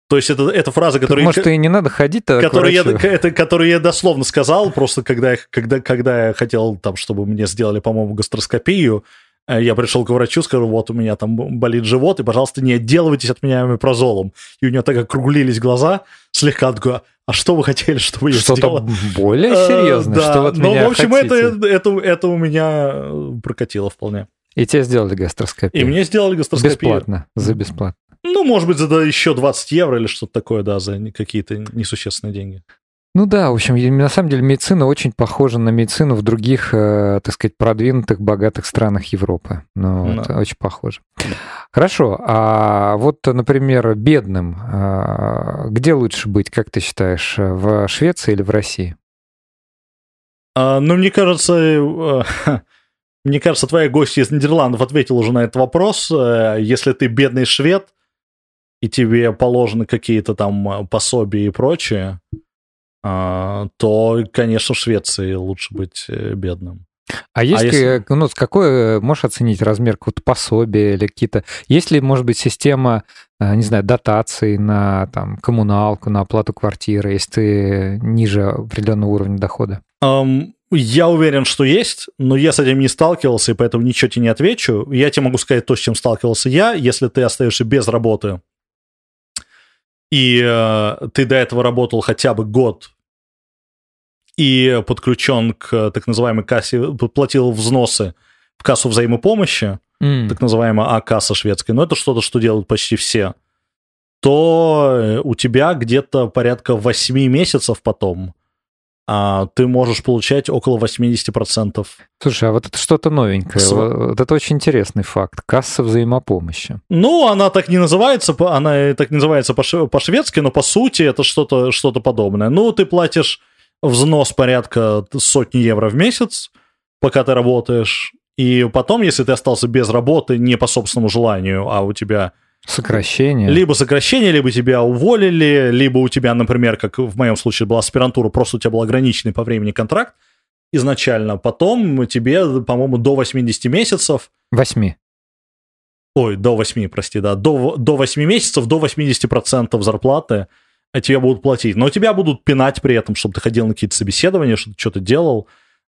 то есть это, это фраза, так, которую, может, и не надо ходить тогда которую, я, это, которую я дословно сказал, просто когда, я- когда, когда я хотел, там, чтобы мне сделали, по-моему, гастроскопию, я пришел к врачу, сказал, вот у меня там болит живот, и, пожалуйста, не отделывайтесь от меня омепразолом. И у него так округлились глаза, слегка такой, а что вы хотели, чтобы я Что-то сделал? более Э, серьезное, да. что вот Ну, меня в общем, хотите. это, это, это у меня э, прокатило вполне. И тебе сделали гастроскопию. И мне сделали гастроскопию. Бесплатно, за бесплатно. Ну, может быть, за да, еще 20 евро или что-то такое, да, за какие-то несущественные деньги. Ну да, в общем, на самом деле медицина очень похожа на медицину в других, э, так сказать, продвинутых, богатых странах Европы. Ну, вот, Да. очень похоже. Хорошо, а вот, например, бедным, а, где лучше быть, как ты считаешь, в Швеции или в России? А, ну, мне кажется, э, <laughs> мне кажется, твоя гостья из Нидерландов ответила уже на этот вопрос. Э, Если ты бедный швед, и тебе положены какие-то там э, пособия и прочее, то, конечно, в Швеции лучше быть э, бедным. А есть, если- э, ну, какой э, можешь оценить размер какого-то пособия или какие-то... Есть ли, может быть, система, э, не знаю, дотаций на там, коммуналку, на оплату квартиры, если ты ниже определенного уровня дохода? Ам, я уверен, что есть, но я с этим не сталкивался, и поэтому ничего тебе не отвечу. Я тебе могу сказать то, с чем сталкивался я. Если ты остаешься без работы, и э, ты до этого работал хотя бы год, и подключен к так называемой кассе, платил взносы в кассу взаимопомощи, М. так называемая А-касса шведская, но это что-то, что делают почти все, то э, у тебя где-то порядка 8 месяцев потом ты можешь получать около 80%. Слушай, а вот это что-то новенькое. С- Вот это очень интересный факт. Касса взаимопомощи. Ну, она так не называется, она так не называется по- по-шведски, но по сути это что-то что подобное. Ну, ты платишь взнос порядка сотни евро в месяц, пока ты работаешь, и потом, если ты остался без работы не по собственному желанию, а у тебя Сокращение. Либо сокращение, либо тебя уволили, либо у тебя, например, как в моем случае была аспирантура, просто у тебя был ограниченный по времени контракт изначально. Потом тебе, по-моему, до 80 месяцев, Восьми. ой, до 8, прости, да, до, до 8 месяцев, до 80% зарплаты а тебе будут платить. Но тебя будут пинать при этом, чтобы ты ходил на какие-то собеседования, что ты что-то делал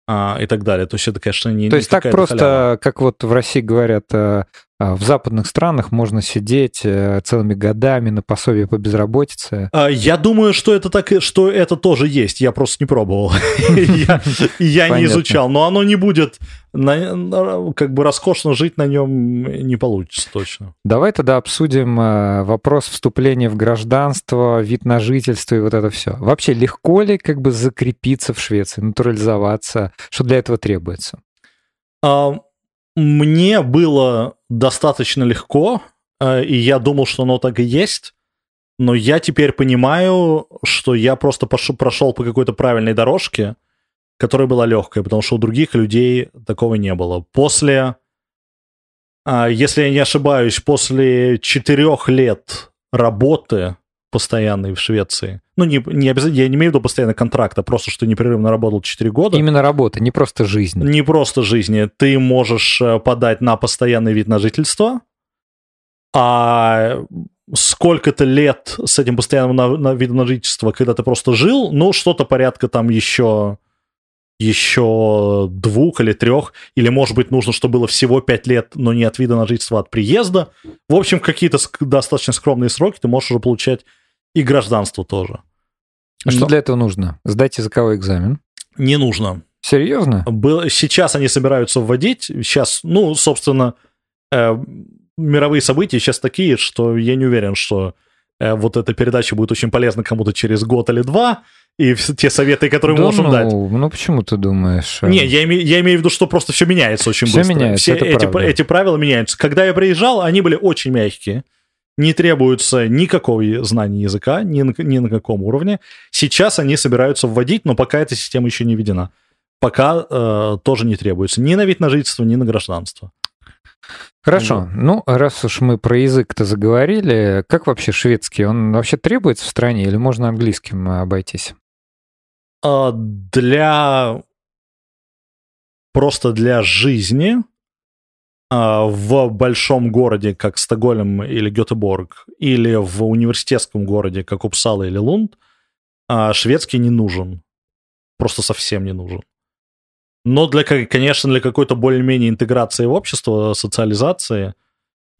а, и так далее. То есть это, конечно, не То есть не так какая-то просто, халява. как вот в России говорят, э, в западных странах можно сидеть э, целыми годами на пособие по безработице. А, Я думаю, что это так, что это тоже есть. Я просто не пробовал. <laughs> Я не изучал. Но оно не будет как бы роскошно жить на нем не получится точно. Давай тогда обсудим э, вопрос вступления в гражданство, вид на жительство и вот это все. Вообще легко ли как бы закрепиться в Швеции, натурализоваться? Что для этого требуется? Мне было достаточно легко, а, и я думал, что оно так и есть. Но я теперь понимаю, что я просто пош- прошел по какой-то правильной дорожке, которая была легкая, потому что у других людей такого не было. После, а, если я не ошибаюсь, после четырех лет работы постоянной в Швеции, ну, не, не обязательно, я не имею в виду постоянно контракта, просто что непрерывно работал 4 года, Именно работа, не просто жизнь. не просто жизни. Ты можешь э, подать на постоянный вид на жительство, а сколько-то лет с этим постоянным на, на видом на жительство, когда ты просто жил, ну, что-то порядка там еще еще двух или трех, или, может быть, нужно, чтобы было всего пять лет, но не от вида на жительство, а от приезда. В общем, какие-то достаточно скромные сроки ты можешь уже получать и гражданство тоже. А что для этого нужно? Сдать языковой экзамен? Не нужно. Серьезно? Сейчас они собираются вводить. Сейчас, ну, собственно, э, мировые события сейчас такие, что я не уверен, что э, вот эта передача будет очень полезна кому-то через год или два и те советы, которые да мы можем ну, дать. Ну, почему ты думаешь? Не, я, име, я имею в виду, что просто все меняется очень все быстро. Меняется, все это эти, правда. эти правила меняются. Когда я приезжал, они были очень мягкие. Не требуется никакого знания языка, ни на, ни на каком уровне. Сейчас они собираются вводить, но пока эта система еще не введена. Пока э, тоже не требуется ни на вид на жительство, ни на гражданство. Хорошо. Ну, раз уж мы про язык-то заговорили, как вообще шведский? Он вообще требуется в стране или можно английским обойтись? А, для... Просто для жизни в большом городе, как Стокгольм или Гетеборг, или в университетском городе, как Упсала или Лунд, а, шведский не нужен. Просто совсем не нужен. Но, для, конечно, для какой-то более-менее интеграции в общество, социализации,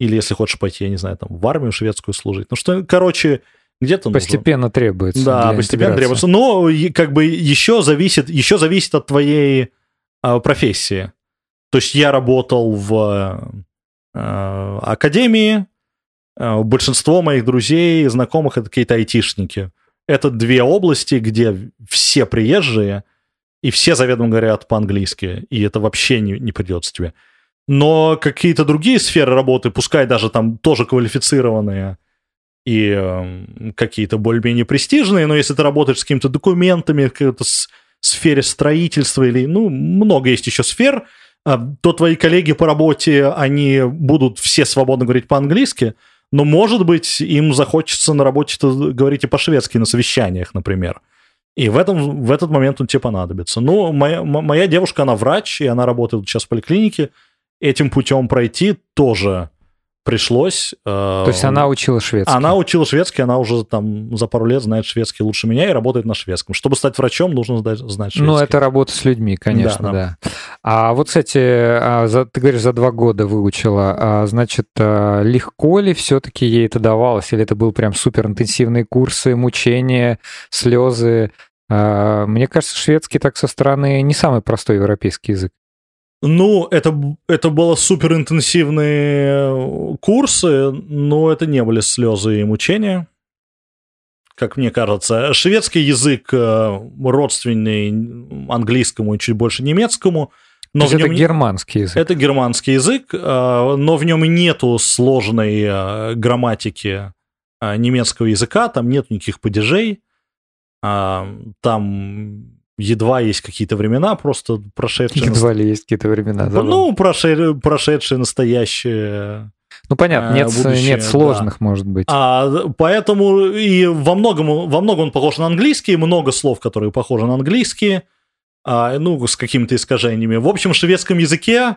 или если хочешь пойти, я не знаю, там, в армию шведскую служить. Ну что, короче, где-то Постепенно нужно. требуется. Да, постепенно требуется. Но как бы еще зависит, еще зависит от твоей э, профессии. То есть я работал в э, академии, э, большинство моих друзей, знакомых это какие-то айтишники. Это две области, где все приезжие, и все заведомо говорят по-английски, и это вообще не, не придется тебе. Но какие-то другие сферы работы, пускай даже там тоже квалифицированные, и э, какие-то более-менее престижные, но если ты работаешь с какими-то документами, в какой-то сфере строительства или, ну, много есть еще сфер, то твои коллеги по работе, они будут все свободно говорить по-английски, но, может быть, им захочется на работе говорить и по-шведски на совещаниях, например. И в, этом, в этот момент он тебе понадобится. Ну, моя, моя девушка, она врач, и она работает сейчас в поликлинике. Этим путем пройти тоже пришлось. Э, То есть она учила шведский? Она учила шведский, она уже там за пару лет знает шведский лучше меня и работает на шведском. Чтобы стать врачом, нужно знать, знать шведский. Ну, это работа с людьми, конечно, да. да. А вот, кстати, а, за, ты говоришь, за два года выучила. А, значит, а, легко ли все-таки ей это давалось? Или это был прям супер интенсивные курсы, мучения, слезы? Мне кажется, шведский так со стороны не самый простой европейский язык. Ну, это, это было супер интенсивные курсы, но это не были слезы и мучения, как мне кажется. Шведский язык э, родственный английскому и чуть больше немецкому. Но То есть это германский язык? Это германский язык, э, но в нем нету сложной э, грамматики немецкого языка, там нет никаких падежей, там едва есть какие-то времена, просто прошедшие... Едва ли есть какие-то времена, да. Ну, прошедшие, прошедшие настоящие... Ну, понятно, нет, будущее, нет сложных, да. может быть. А, поэтому и во многом, во многом он похож на английский, много слов, которые похожи на английский, а, ну, с какими-то искажениями. В общем, в шведском языке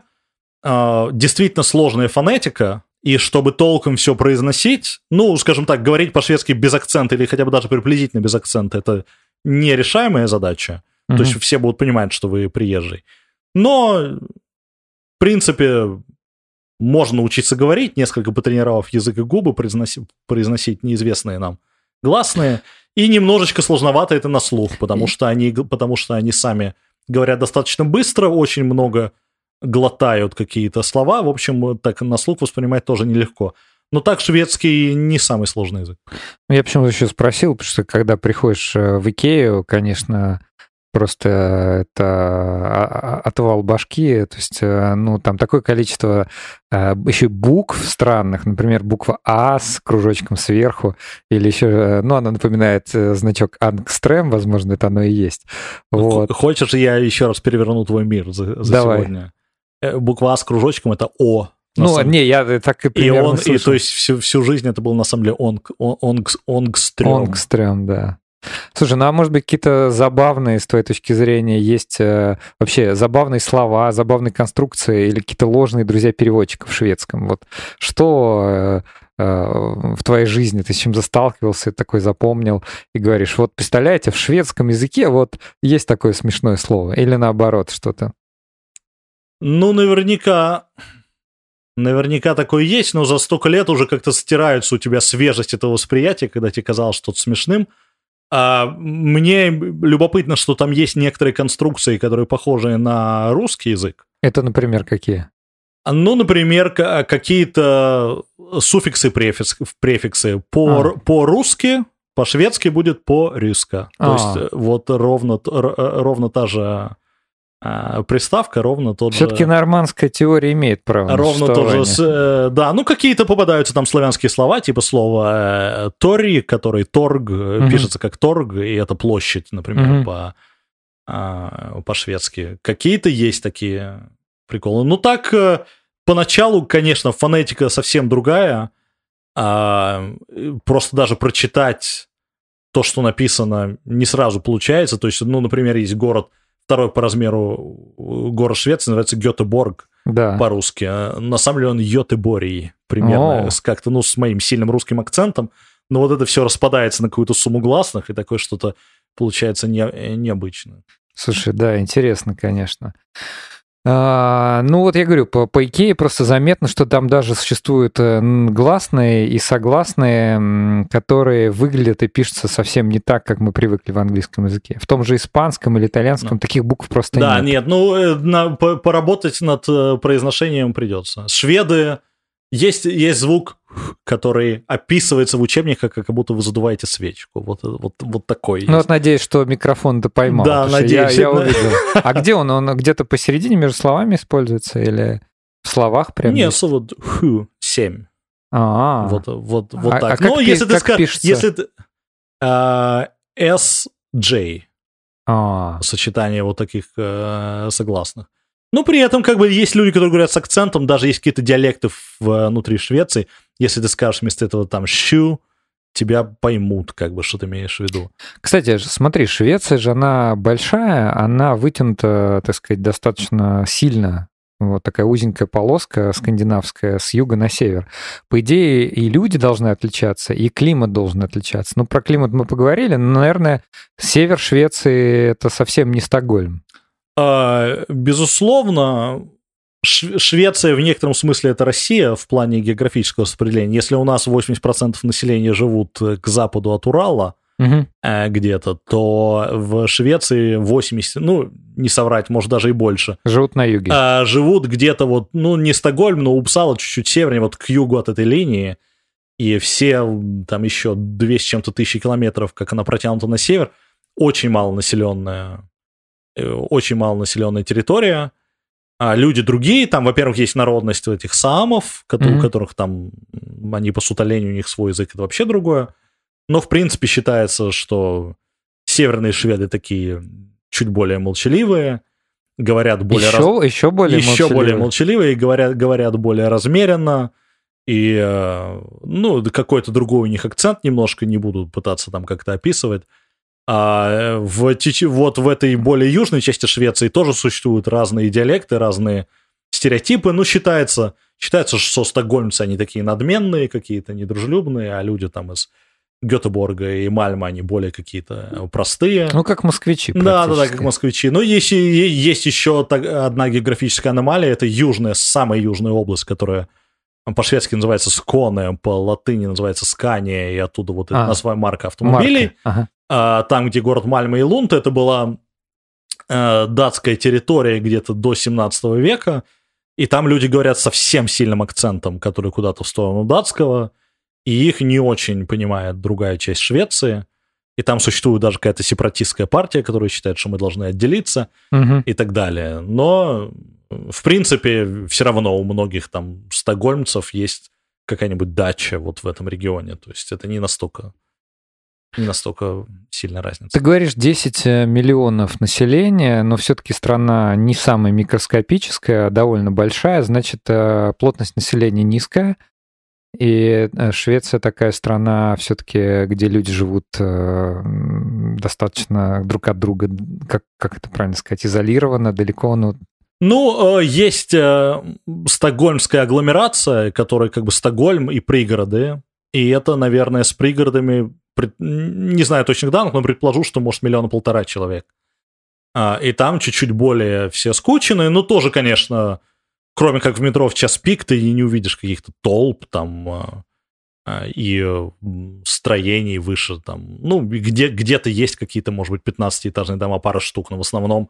а, действительно сложная фонетика, и чтобы толком все произносить, ну, скажем так, говорить по-шведски без акцента или хотя бы даже приблизительно без акцента, это нерешаемая задача. Mm-hmm. То есть все будут понимать, что вы приезжий. Но, в принципе, можно учиться говорить, несколько потренировав язык и губы, произносить, произносить неизвестные нам гласные. И немножечко сложновато это на слух, потому что они, потому что они сами говорят достаточно быстро, очень много глотают какие-то слова. В общем, так на слух воспринимать тоже нелегко. Но так шведский не самый сложный язык. Я почему-то еще спросил, потому что когда приходишь э, в Икею, конечно, просто это а, а, отвал башки, то есть, э, ну, там такое количество э, еще букв странных, например, буква А с кружочком сверху, или еще, э, ну, она напоминает значок Ангстрем, возможно, это оно и есть. Вот. Хочешь, я еще раз переверну твой мир за, за Давай. сегодня? Буква А с кружочком — это О. Ну, самом... не, я так и примерно И он, и, то есть всю, всю жизнь это был на самом деле онг, онг, онгстрем. Онгстрем, да. Слушай, ну а может быть какие-то забавные, с твоей точки зрения, есть э, вообще забавные слова, забавные конструкции или какие-то ложные друзья переводчиков в шведском? Вот что э, в твоей жизни, ты с чем засталкивался, такой запомнил, и говоришь, вот представляете, в шведском языке вот есть такое смешное слово, или наоборот что-то? Ну, наверняка, наверняка такое есть, но за столько лет уже как-то стирается у тебя свежесть этого восприятия, когда тебе казалось что-то смешным. А мне любопытно, что там есть некоторые конструкции, которые похожи на русский язык. Это, например, какие? Ну, например, какие-то суффиксы, префикс, префиксы. По, а. по-русски, по-шведски будет по-рюска. А. То есть вот ровно, ровно та же а, приставка ровно тот Все-таки же... Все-таки нормандская теория имеет право Ровно тот же... Э, да, ну какие-то попадаются там славянские слова, типа слова э, «тори», который «торг», угу. пишется как «торг», и это площадь, например, угу. по, а, по-шведски. Какие-то есть такие приколы. Ну так, поначалу, конечно, фонетика совсем другая, а, просто даже прочитать то, что написано, не сразу получается. То есть, ну, например, есть город – второй по размеру город Швеции, называется Гетеборг да. по-русски. А на самом деле он Йотеборий примерно, с как-то, ну, с моим сильным русским акцентом. Но вот это все распадается на какую-то сумму гласных, и такое что-то получается не, необычно. Слушай, да, интересно, конечно. А, ну вот я говорю, по, по Икее просто заметно, что там даже существуют э, гласные и согласные, которые выглядят и пишутся совсем не так, как мы привыкли в английском языке. В том же испанском или итальянском ну. таких букв просто да, нет. Да, нет, ну э, на, по, поработать над э, произношением придется. Шведы есть, есть звук, который описывается в учебниках, как будто вы задуваете свечку. Вот, вот, вот такой. Ну, вот надеюсь, что микрофон это поймал. Да, надеюсь. Я, я увидел. А где он? Он где-то посередине между словами используется или в словах прям? Нет, слово who, 7. А, вот, вот, вот а, так. А ну, если ты скажешь, если ты uh, SJ, а. сочетание вот таких uh, согласных. Но при этом как бы есть люди, которые говорят с акцентом, даже есть какие-то диалекты внутри Швеции. Если ты скажешь вместо этого там «щу», тебя поймут, как бы, что ты имеешь в виду. Кстати, смотри, Швеция же, она большая, она вытянута, так сказать, достаточно сильно. Вот такая узенькая полоска скандинавская с юга на север. По идее, и люди должны отличаться, и климат должен отличаться. Ну, про климат мы поговорили, но, наверное, север Швеции — это совсем не Стокгольм. А, безусловно, Швеция в некотором смысле это Россия в плане географического распределения. Если у нас 80% населения живут к западу от Урала, угу. где-то, то в Швеции 80, ну, не соврать, может, даже и больше. Живут на юге. А, живут где-то вот, ну, не Стокгольм, но Упсала чуть-чуть севернее, вот к югу от этой линии. И все там еще 200 чем-то тысячи километров, как она протянута на север, очень мало населенная Э, очень малонаселенная территория, а люди другие, там, во-первых, есть народность этих самов, mm-hmm. у которых там, они по сутолению, у них свой язык, это вообще другое. Но, в принципе, считается, что северные шведы такие чуть более молчаливые, говорят более... Еще, раз... еще более еще молчаливые. более молчаливые, говорят, говорят более размеренно, и, э, ну, какой-то другой у них акцент немножко, не буду пытаться там как-то описывать. А в, вот в этой более южной части Швеции тоже существуют разные диалекты, разные стереотипы. Ну, считается, считается, что стокгольмцы, они такие надменные, какие-то недружелюбные, а люди там из Гетеборга и Мальма, они более какие-то простые. Ну, как москвичи. Да, да, да, как москвичи. Но есть, есть еще одна географическая аномалия, это южная, самая южная область, которая по-шведски называется Сконе, по латыни называется Скания, и оттуда вот а, название марка автомобилей. Марка. Ага. А, там, где город Мальма и Лунд, это была а, датская территория где-то до 17 века, и там люди говорят совсем сильным акцентом, который куда-то в сторону датского, и их не очень понимает другая часть Швеции. И там существует даже какая-то сепаратистская партия, которая считает, что мы должны отделиться угу. и так далее. Но в принципе, все равно у многих там стокгольмцев есть какая-нибудь дача вот в этом регионе. То есть это не настолько не настолько сильная разница. Ты говоришь 10 э, миллионов населения, но все-таки страна не самая микроскопическая, а довольно большая, значит, э, плотность населения низкая. И э, Швеция такая страна все-таки, где люди живут достаточно друг от друга, как, как это правильно сказать, изолированно, далеко, ну, Ну, есть стокгольмская агломерация, которая как бы Стокгольм и пригороды. И это, наверное, с пригородами, не знаю точных данных, но предположу, что может миллиона полтора человек. А, и там чуть-чуть более все скученные, но тоже, конечно, кроме как в метро в час пик, ты не увидишь каких-то толп там а, а, и строений выше там. Ну, где, где-то есть какие-то, может быть, 15-этажные дома, пара штук, но в основном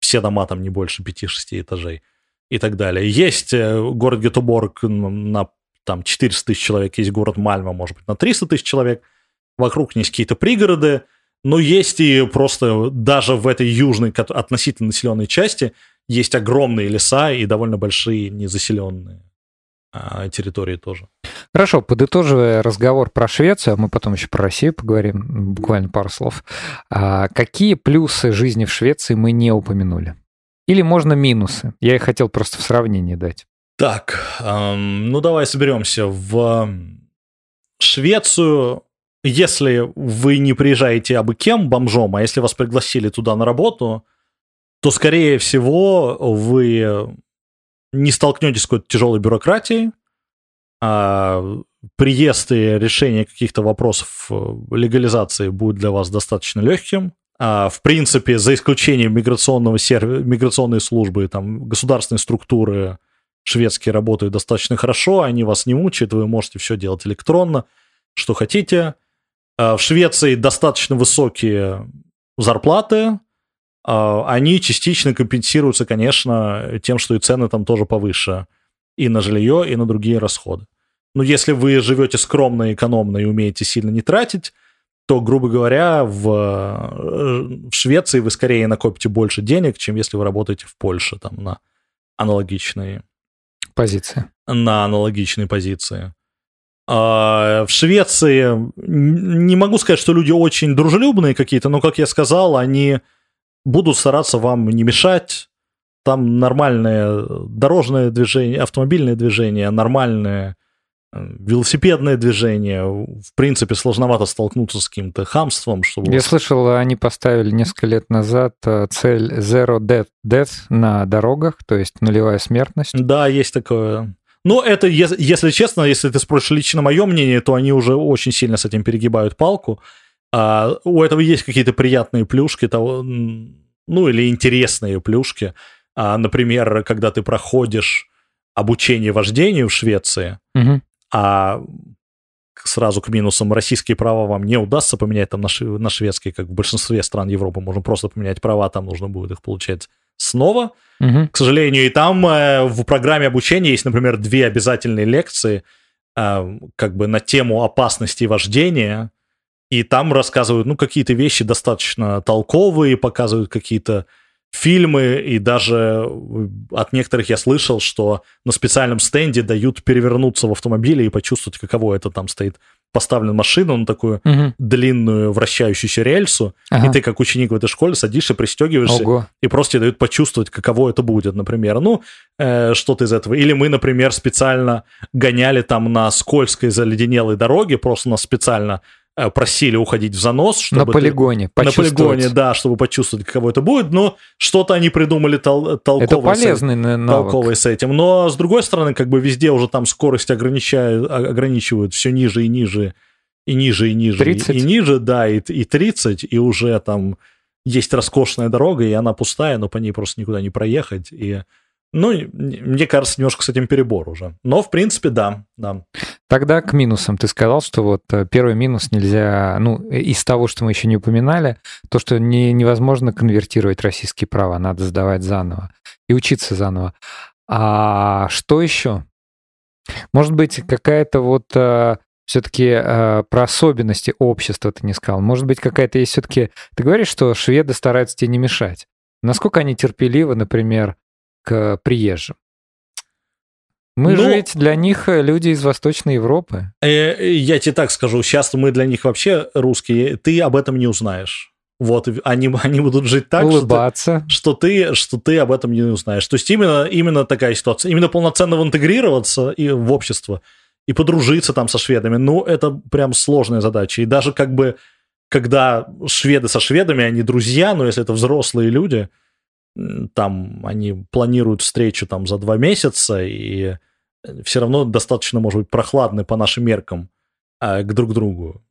все дома там не больше 5-6 этажей и так далее. Есть э, город Гетеборг на там 400 тысяч человек, есть город Мальма, может быть, на 300 тысяч человек, вокруг есть какие-то пригороды, но есть и просто даже в этой южной относительно населенной части есть огромные леса и довольно большие незаселенные а, территории тоже. Хорошо, подытоживая разговор про Швецию, а мы потом еще про Россию поговорим, буквально пару слов. А какие плюсы жизни в Швеции мы не упомянули? Или можно минусы? Я их хотел просто в сравнении дать. Так, эм, ну давай соберемся. В Швецию, если вы не приезжаете абы кем бомжом, а если вас пригласили туда на работу, то, скорее всего, вы не столкнетесь с какой-то тяжелой бюрократией, а приезд и решение каких-то вопросов э, легализации будет для вас достаточно легким. А, в принципе, за исключением миграционного сервиса, миграционной службы, там, государственные структуры шведские работают достаточно хорошо, они вас не мучают, вы можете все делать электронно, что хотите. А, в Швеции достаточно высокие зарплаты, а, они частично компенсируются, конечно, тем, что и цены там тоже повыше и на жилье, и на другие расходы. Но если вы живете скромно, экономно и умеете сильно не тратить, то, грубо говоря, в, э, в Швеции вы скорее накопите больше денег, чем если вы работаете в Польше там, на аналогичные позиции. На аналогичные позиции. А в Швеции не могу сказать, что люди очень дружелюбные какие-то, но, как я сказал, они будут стараться вам не мешать, там нормальное дорожное движение, автомобильное движение, нормальное э, велосипедное движение. В принципе, сложновато столкнуться с каким-то хамством. Чтобы... Я слышал, они поставили несколько лет назад э, цель Zero Death, death на дорогах, то есть нулевая смертность. Да, есть такое. Но это, если честно, если ты спросишь лично мое мнение, то они уже очень сильно с этим перегибают палку. А у этого есть какие-то приятные плюшки, того, ну или интересные плюшки. А, например, когда ты проходишь обучение вождению в Швеции, угу. а сразу к минусам российские права вам не удастся поменять там на, шведские, как в большинстве стран Европы, можно просто поменять права, там нужно будет их получать снова. Угу. К сожалению, и там э, в программе обучения есть, например, две обязательные лекции э, как бы на тему опасности вождения, и там рассказывают, ну, какие-то вещи достаточно толковые, показывают какие-то фильмы, и даже э, от некоторых я слышал, что на специальном стенде дают перевернуться в автомобиле и почувствовать, каково это там стоит поставлен машину на такую угу. длинную вращающуюся рельсу, ага. и ты как ученик в этой школе садишься, пристегиваешься, Ого. и просто тебе дают почувствовать, каково это будет, например. Ну, э, что-то из этого. Или мы, например, специально гоняли там на скользкой заледенелой дороге, просто нас специально просили уходить в занос. Чтобы на полигоне, ты, На полигоне, да, чтобы почувствовать, каково это будет, но что-то они придумали тол- толковое, это полезный с, навык. толковое с этим. Но, с другой стороны, как бы везде уже там скорость ограничивают, ограничивают все ниже и ниже, и ниже, и ниже, 30? И, и ниже, да, и, и 30, и уже там есть роскошная дорога, и она пустая, но по ней просто никуда не проехать, и ну, мне кажется, немножко с этим перебор уже. Но, в принципе, да, да. Тогда к минусам. Ты сказал, что вот э, первый минус нельзя, ну, из того, что мы еще не упоминали, то, что не, невозможно конвертировать российские права, надо сдавать заново и учиться заново. А что еще? Может быть, какая-то вот э, все-таки э, про особенности общества ты не сказал. Может быть, какая-то есть все-таки... Ты говоришь, что шведы стараются тебе не мешать. Насколько они терпеливы, например, к приезжим. Мы ну, же ведь для них э, люди из Восточной Европы. Э, я тебе так скажу, сейчас мы для них вообще русские, ты об этом не узнаешь. Вот, они, <laughs> они будут жить так, Улыбаться. Что, ты, что ты об этом не узнаешь. То есть именно, именно такая ситуация. Именно полноценно интегрироваться и в общество, и подружиться там со шведами, ну, это прям сложная задача. И даже как бы, когда шведы со шведами, они друзья, но если это взрослые люди, там они планируют встречу там за два месяца, и все равно достаточно, может быть, прохладны по нашим меркам а, к друг другу.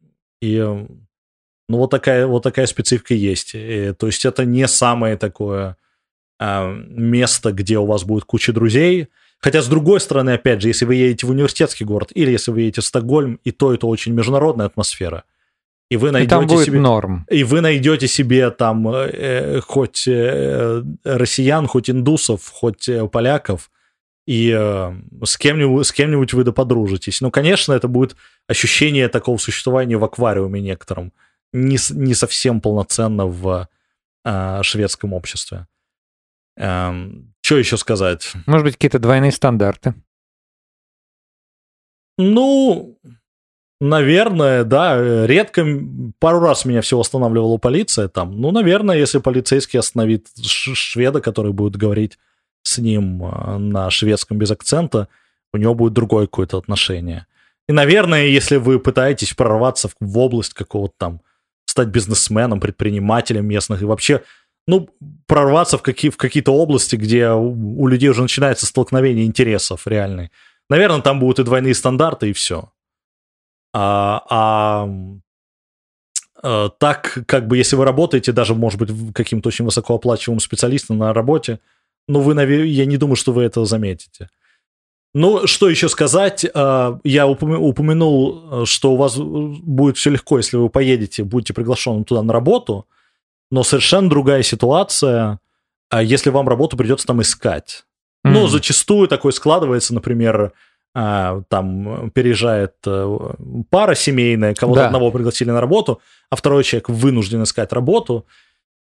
И ну, вот такая, вот такая специфика есть. И, то есть это не самое такое место, где у вас будет куча друзей. Хотя, с другой стороны, опять же, если вы едете в университетский город или если вы едете в Стокгольм, и то это очень международная атмосфера. И вы найдете и там будет себе норм. И вы найдете себе там э, хоть э, россиян, хоть индусов, хоть э, поляков, и э, с кем-нибудь с кем-нибудь вы да подружитесь. Ну, конечно, это будет ощущение такого существования в аквариуме некотором, не, не совсем полноценно в э, шведском обществе. Эм, что еще сказать? Может быть, какие-то двойные стандарты? Ну, наверное, да. Редко, пару раз меня всего останавливала полиция там. Ну, наверное, если полицейский остановит шведа, который будет говорить с ним э, на шведском без акцента, у него будет другое какое-то отношение. И, наверное, если вы пытаетесь прорваться в область какого-то там, стать бизнесменом, предпринимателем местных и вообще ну, прорваться в, какие, в какие-то области, где у, у людей уже начинается столкновение интересов реальный. Наверное, там будут и двойные стандарты, и все. А, а, а так, как бы, если вы работаете, даже, может быть, каким-то очень высокооплачиваемым специалистом на работе, ну, вы, я не думаю, что вы это заметите. Ну, что еще сказать? А, я упомянул, что у вас будет все легко, если вы поедете, будете приглашены туда на работу – но совершенно другая ситуация, а если вам работу придется там искать. Mm-hmm. Ну, зачастую такое складывается, например, а, там переезжает э, пара семейная, кого-то да. одного пригласили на работу, а второй человек вынужден искать работу.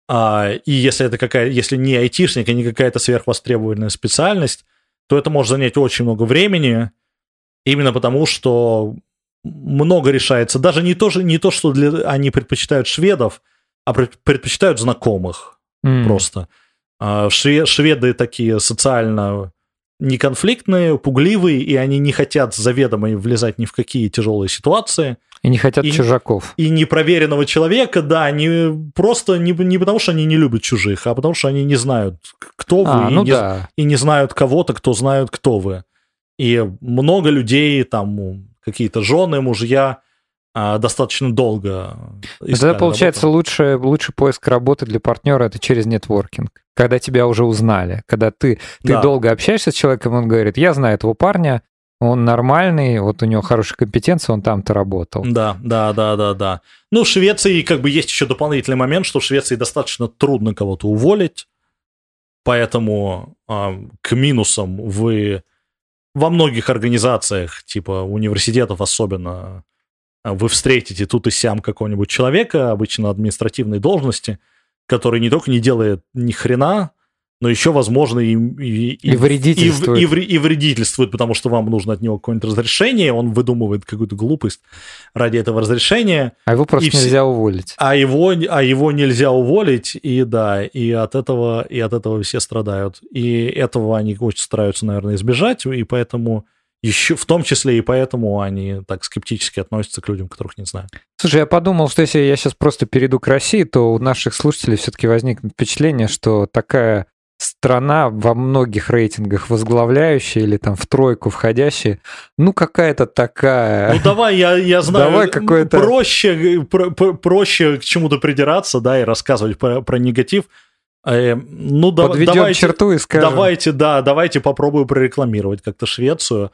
А, и если это какая, если не айтишник, а не какая-то сверхвостребованная специальность, то это может занять очень много времени, именно потому что много решается. Даже не то, не то что для, они предпочитают шведов, а предпочитают знакомых mm. просто. А шведы такие социально неконфликтные, пугливые, и они не хотят заведомо влезать ни в какие тяжелые ситуации. И не хотят и, чужаков. И непроверенного человека, да, они просто не, не потому, что они не любят чужих, а потому, что они не знают, кто вы, а, и, ну не, да. и не знают кого-то, кто знает, кто вы. И много людей, там, какие-то жены, мужья, достаточно долго. Тогда получается лучше, лучший поиск работы для партнера это через нетворкинг. Когда тебя уже узнали, когда ты, ты да. долго общаешься с человеком, он говорит, я знаю этого парня, он нормальный, вот у него хорошая компетенция, он там-то работал. Да, да, да, да, да. Ну, в Швеции как бы есть еще дополнительный момент, что в Швеции достаточно трудно кого-то уволить, поэтому э, к минусам вы во многих организациях, типа университетов особенно, а вы встретите тут и сям какого-нибудь человека, обычно административной должности, который не только не делает ни хрена, но еще, возможно, и, и, и, вредительствует. И, и, и вредительствует, потому что вам нужно от него какое-нибудь разрешение, он выдумывает какую-то глупость ради этого разрешения. А его просто нельзя все, уволить. А его, а его нельзя уволить, и да, и от этого, и от этого все страдают. И этого они очень стараются, наверное, избежать, и поэтому еще в том числе и поэтому они так скептически относятся к людям, которых не знают. Слушай, я подумал, что если я сейчас просто перейду к России, то у наших слушателей все-таки возникнет впечатление, что такая страна во многих рейтингах возглавляющая или там в тройку входящая, ну какая-то такая... Ну давай, я, я знаю, давай какое-то... проще, про, про, проще к чему-то придираться, да, и рассказывать про, про негатив. Э, ну, Подведем давайте, черту и скажем. Давайте, да, давайте попробую прорекламировать как-то Швецию.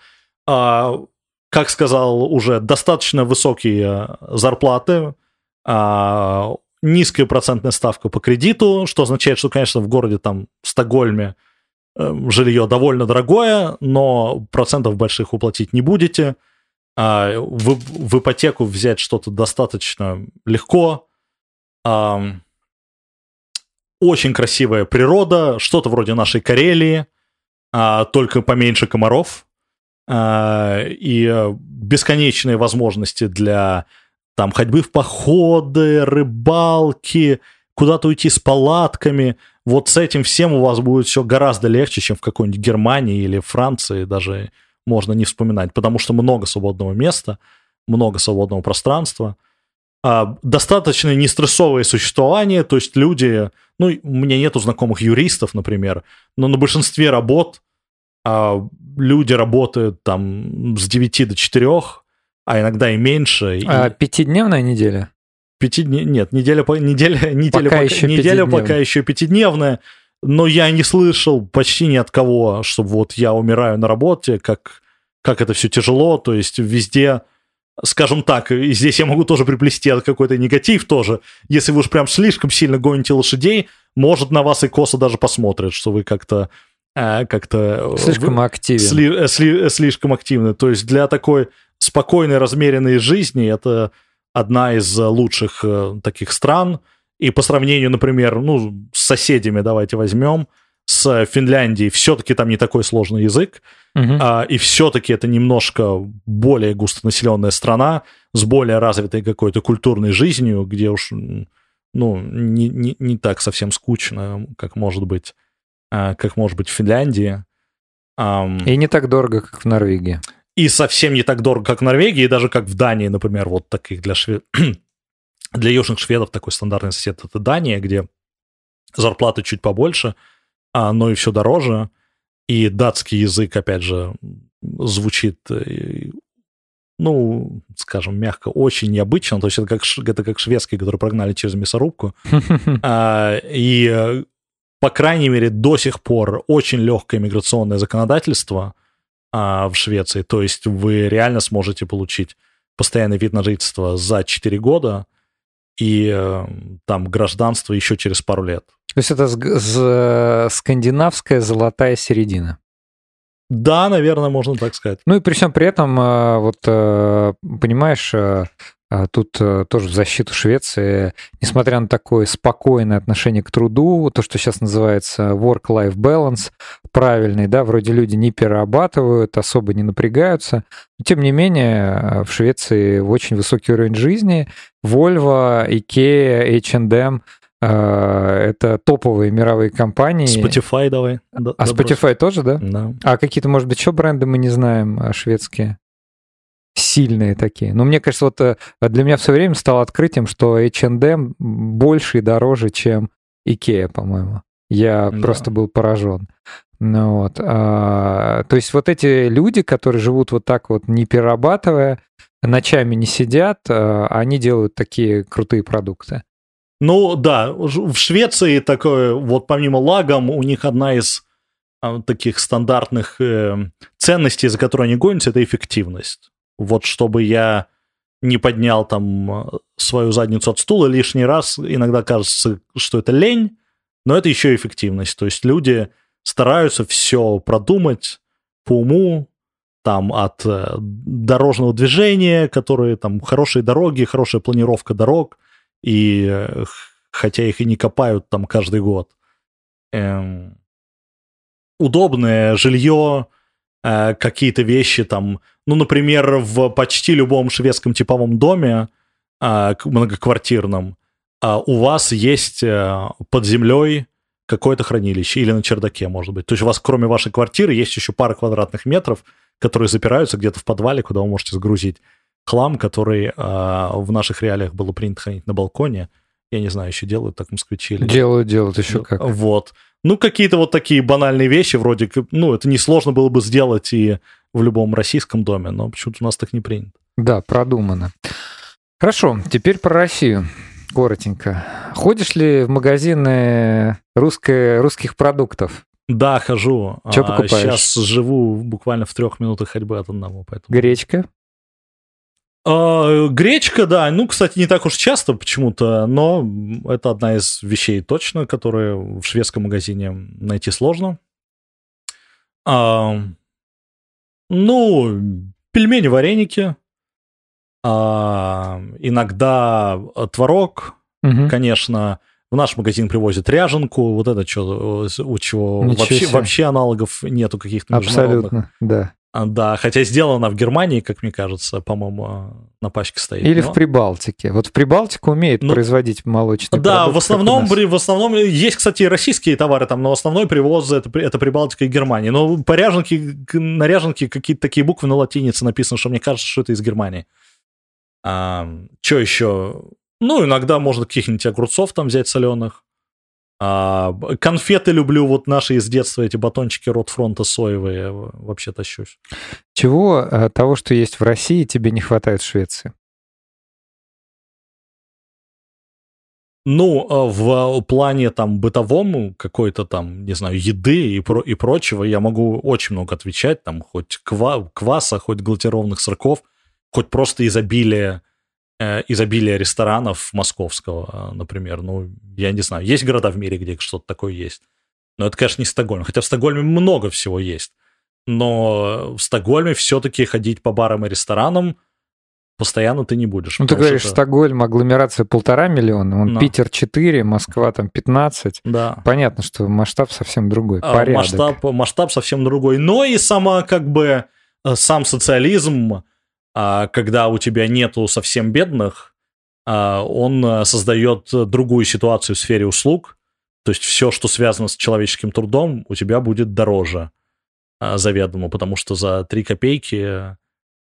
А, как сказал уже, достаточно высокие зарплаты, а, низкая процентная ставка по кредиту, что означает, что, конечно, в городе там Стокгольме э, жилье довольно дорогое, но процентов больших уплатить не будете. А, в, в ипотеку взять что-то достаточно легко. А, очень красивая природа, что-то вроде нашей Карелии, а, только поменьше комаров. А, и бесконечные возможности для там ходьбы в походы, рыбалки, куда-то уйти с палатками. Вот с этим всем у вас будет все гораздо легче, чем в какой-нибудь Германии или Франции, даже можно не вспоминать, потому что много свободного места, много свободного пространства. А, достаточно нестрессовое существование, то есть люди, ну, у меня нету знакомых юристов, например, но на большинстве работ а, люди работают там с 9 до 4, а иногда и меньше. А пятидневная неделя? Пяти нет, неделя, неделя, <laughs> неделя, пока, пока, еще неделя пока еще пятидневная, но я не слышал почти ни от кого, что вот я умираю на работе, как, как это все тяжело, то есть везде скажем так, и здесь я могу тоже приплести какой-то негатив тоже. Если вы уж прям слишком сильно гоните лошадей, может на вас и косо даже посмотрят, что вы как-то э, как-то... Э, слишком вы, активен. Сли, э, сли, слишком активны. То есть для такой спокойной, размеренной жизни это одна из лучших таких стран. И по сравнению, например, ну, с соседями давайте возьмем, с Финляндией все-таки там не такой сложный язык, угу. а, и все-таки это немножко более густонаселенная страна с более развитой какой-то культурной жизнью, где уж ну, не, не, не так совсем скучно, как может быть, а, как может быть в Финляндии. И не так дорого, как в Норвегии. И совсем не так дорого, как в Норвегии, и даже как в Дании, например, вот таких для швед... <clears throat> для южных шведов такой стандартный сосед это Дания, где зарплаты чуть побольше, а но и все дороже. И датский язык, опять же, звучит, э, ну, скажем, мягко, очень необычно. То есть это как, это как шведский, который прогнали через мясорубку. <laughs> а, и, по крайней мере, до сих пор очень легкое миграционное законодательство а, в Швеции. То есть вы реально сможете получить постоянный вид на жительство за 4 года и э, там гражданство еще через пару лет. То есть это скандинавская золотая середина. Да, наверное, можно так сказать. Ну и при всем при этом, э, вот э, понимаешь, э, тут тоже в защиту Швеции, несмотря на такое спокойное отношение к труду, то, что сейчас называется work-life balance, правильный, да, вроде люди не перерабатывают, особо не напрягаются. Но, тем не менее, в Швеции очень высокий уровень жизни. Volvo, IKEA, H&M это топовые мировые компании. Spotify давай. А Spotify тоже, да? Да. А какие-то, может быть, еще бренды мы не знаем а, шведские? Сильные такие. Но мне кажется, вот э, для меня в свое время стало открытием, что H&M больше и дороже, чем Ikea, по-моему. Я да. просто был поражен. Ну, вот. а, то есть вот эти люди, которые живут вот так вот, не перерабатывая, ночами не сидят, а, они делают такие крутые продукты. Ну да, в Швеции такое, вот помимо лагом, у них одна из а, таких стандартных э, ценностей, за которые они гонятся, это эффективность. Вот чтобы я не поднял там а, свою задницу от стула лишний раз, иногда кажется, что это лень, но это еще эффективность. То есть люди стараются все продумать по уму, там от э, дорожного движения, которые там хорошие дороги, хорошая планировка дорог, и э, хотя их и не копают там каждый год. Эм, удобное жилье, э, какие-то вещи там, ну, например, в почти любом шведском типовом доме э, многоквартирном э, у вас есть э, под землей какое-то хранилище или на чердаке, может быть. То есть у вас, кроме вашей квартиры, есть еще пара квадратных метров, которые запираются где-то в подвале, куда вы можете сгрузить хлам, который э, в наших реалиях было принято хранить на балконе. Я не знаю, еще делают так москвичи или Делают, делают, еще ну, как. Вот. Ну, какие-то вот такие банальные вещи, вроде, ну, это несложно было бы сделать и в любом российском доме, но почему-то у нас так не принято. Да, продумано. Хорошо, теперь про Россию. Коротенько. Ходишь ли в магазины русской, русских продуктов? Да, хожу. Что покупаешь? Сейчас живу буквально в трех минутах ходьбы от одного. Поэтому... Гречка? А, гречка, да. Ну, кстати, не так уж часто почему-то, но это одна из вещей точно, которые в шведском магазине найти сложно. А, ну, пельмени, вареники. А, иногда творог, угу. конечно. В наш магазин привозят ряженку, вот это что, у чего вообще, вообще аналогов нету каких-то Абсолютно, да. А, да, хотя сделана в Германии, как мне кажется, по-моему, на пачке стоит. Или но... в Прибалтике. Вот в Прибалтику умеет ну, производить молочный Да, продукт, в основном, при, в основном есть, кстати, российские товары там, но основной привоз это, это Прибалтика и Германия. Но по ряженке, на ряженке какие-то такие буквы на латинице написаны, что мне кажется, что это из Германии. А, что еще? Ну, иногда можно каких-нибудь огурцов там взять соленых. А, конфеты люблю, вот наши из детства, эти батончики Ротфронта соевые, вообще тащусь. Чего а, того, что есть в России, тебе не хватает в Швеции? Ну, а, в плане там бытовому какой-то там, не знаю, еды и, про и прочего я могу очень много отвечать, там хоть ква кваса, хоть глутированных сырков, хоть просто изобилие, э, изобилие ресторанов московского, например. Ну, я не знаю, есть города в мире, где что-то такое есть. Но это, конечно, не Стокгольм. Хотя в Стокгольме много всего есть. Но в Стокгольме все-таки ходить по барам и ресторанам – постоянно ты не будешь. Ну, ты говоришь, это... Стокгольм, агломерация полтора миллиона, он Но. Питер 4, Москва там 15. Да. Понятно, что масштаб совсем другой, а, порядок. Масштаб, масштаб совсем другой. Но и сама, как бы, э, сам социализм, а, когда у тебя нету совсем бедных, а, он э, создает другую ситуацию в сфере услуг, то есть все, что связано с человеческим трудом, у тебя будет дороже заведомо, потому что за 3 копейки э,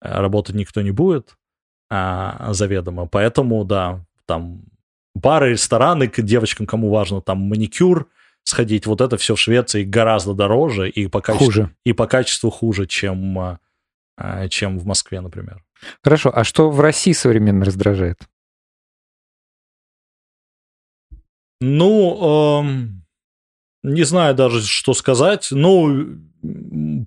работать никто не будет а, заведомо. Поэтому, да, там бары, рестораны, к девочкам, кому важно, там маникюр сходить, вот это все в Швеции гораздо дороже и по качеству, хуже. И по качеству хуже, чем, а, чем в Москве, например. Хорошо, а что в России современно раздражает? Ну, эм, не знаю даже, что сказать. Ну,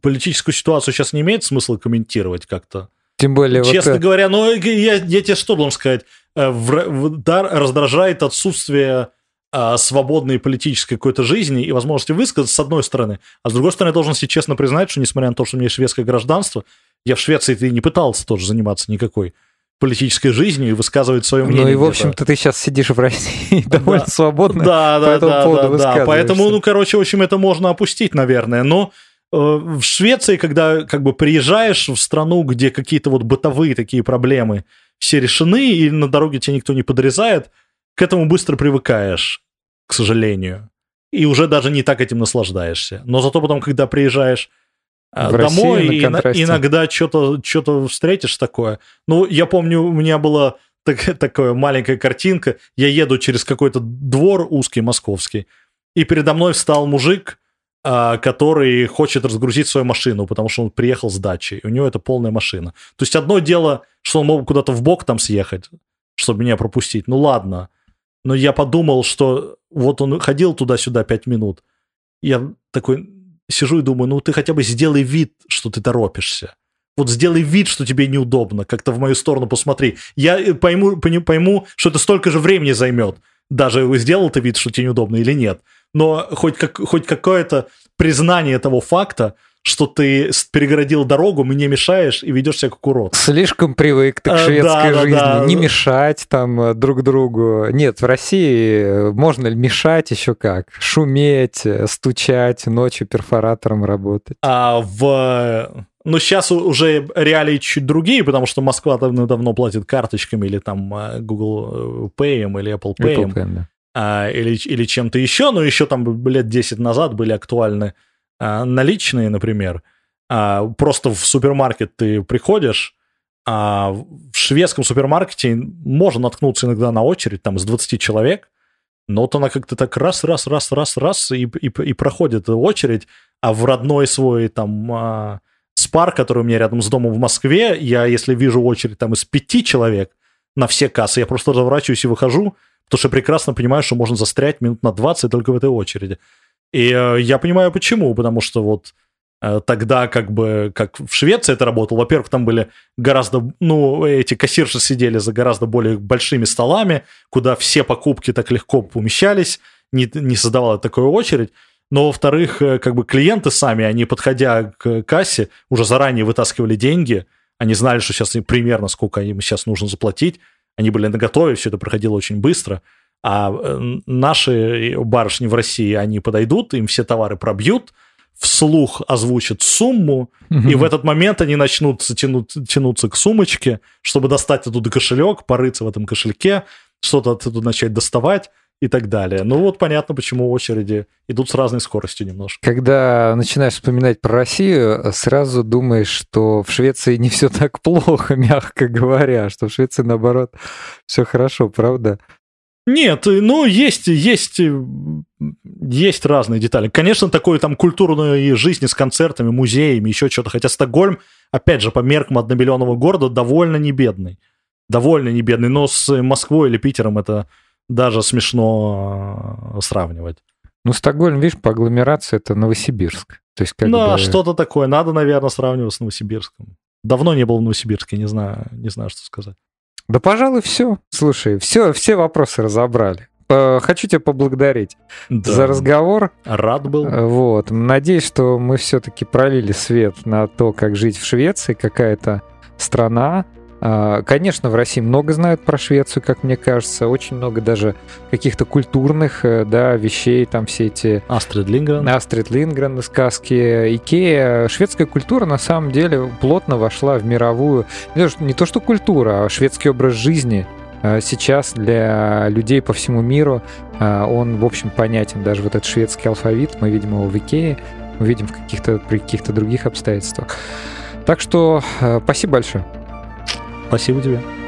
политическую ситуацию сейчас не имеет смысла комментировать как-то. Тем более... Честно вот... говоря, ну, я, я тебе что должен сказать? Э, в, в, да, раздражает отсутствие а, свободной политической какой-то жизни и возможности высказаться, с одной стороны. А с другой стороны, я должен себе честно признать, что несмотря на то, что у меня шведское гражданство, я в Швеции ты не пытался тоже заниматься никакой политической жизнью и высказывать свое мнение. Ну и, в общем-то, ты сейчас сидишь в России довольно да. свободно. Да, да, да, да, да. Поэтому, ну, короче, в общем, это можно опустить, наверное. Но Э, в Швеции, когда как бы приезжаешь в страну, где какие-то вот бытовые такие проблемы все решены, и на дороге тебя никто не подрезает, к этому быстро привыкаешь, к сожалению. И уже даже не так этим наслаждаешься. Но зато потом, когда приезжаешь в домой, и иногда что-то что встретишь такое. Ну, я помню, у меня была так, <laughs> такая маленькая картинка. Я еду через какой-то двор узкий московский, и передо мной встал мужик, а, который хочет разгрузить свою машину, потому что он приехал с дачи, и у него это полная машина. То есть одно дело, что он мог куда-то в бок там съехать, чтобы меня пропустить. Ну ладно. Но я подумал, что вот он ходил туда-сюда пять минут. Я такой сижу и думаю, ну ты хотя бы сделай вид, что ты торопишься. Вот сделай вид, что тебе неудобно, как-то в мою сторону посмотри. Я э, пойму, пойму, что это столько же времени займет. Даже сделал ты вид, что тебе неудобно или нет но хоть, как, хоть какое-то признание того факта, что ты перегородил дорогу, мне мешаешь и ведешь себя как урод. Слишком привык ты к а, шведской да, жизни. Да, да. Не мешать там э, друг другу. Нет, в России э, можно ли мешать еще как? Шуметь, э, стучать, ночью перфоратором работать. А в... Ну, сейчас уже реалии чуть другие, потому что Москва давно, давно платит карточками или там Google Pay или Apple Pay. Apple Pay да а, или, или чем-то еще, но еще там лет 10 назад были актуальны а, наличные, например. А, просто в супермаркет ты приходишь, а в шведском супермаркете можно наткнуться иногда на очередь там из 20 человек, но вот она как-то так раз, раз, раз, раз, раз и, и, и проходит очередь, а в родной свой там а, спар, который у меня рядом с домом в Москве, я если вижу очередь там из пяти человек на все кассы, я просто разворачиваюсь и выхожу, Потому что прекрасно понимаю, что можно застрять минут на 20 только в этой очереди. И э, я понимаю, почему. Потому что вот э, тогда как бы, как в Швеции это работало, во-первых, там были гораздо, ну, эти кассирши сидели за гораздо более большими столами, куда все покупки так легко помещались, не, не создавала такую очередь. Но, во-вторых, э, как бы клиенты сами, они, подходя к кассе, уже заранее вытаскивали деньги, они знали, что сейчас примерно сколько им сейчас нужно заплатить, они были наготове, все это проходило очень быстро. А э, наши барышни в России, они подойдут, им все товары пробьют, вслух озвучат сумму, угу. и в этот момент они начнут тянуть, тянуться к сумочке, чтобы достать оттуда кошелек, порыться в этом кошельке, что-то оттуда начать доставать, и так далее. Ну вот понятно, почему очереди идут с разной скоростью немножко. Когда начинаешь вспоминать про Россию, сразу думаешь, что в Швеции не все так плохо, <laughs> мягко говоря, что в Швеции, наоборот, все хорошо, правда? Нет, ну, есть, есть, есть разные детали. Конечно, такой там культурной жизни с концертами, музеями, еще что-то. Хотя Стокгольм, опять же, по меркам одномиллионного города, довольно не бедный. Довольно не бедный. Но с Москвой или Питером это даже смешно э, сравнивать. Ну, Стокгольм, видишь, по агломерации это Новосибирск. То есть, как ну, бы... что-то такое. Надо, наверное, сравнивать с Новосибирском. Давно не был в Новосибирске, не знаю, не знаю, что сказать. Да, пожалуй, все. Слушай, все, все вопросы разобрали. Хочу тебя поблагодарить да. за разговор. Рад был. Э, вот. Надеюсь, что мы все-таки пролили свет на то, как жить в Швеции, какая-то страна, конечно, в России много знают про Швецию, как мне кажется, очень много даже каких-то культурных да, вещей, там все эти... Астрид Лингрен. Астрид Лингрен, сказки, Икея. Шведская культура на самом деле плотно вошла в мировую, не то что культура, а шведский образ жизни а, сейчас для людей по всему миру а, он, в общем, понятен. Даже вот этот шведский алфавит, мы видим его в Икее, мы видим в каких-то, при каких-то других обстоятельствах. Так что спасибо большое. Спасибо тебе.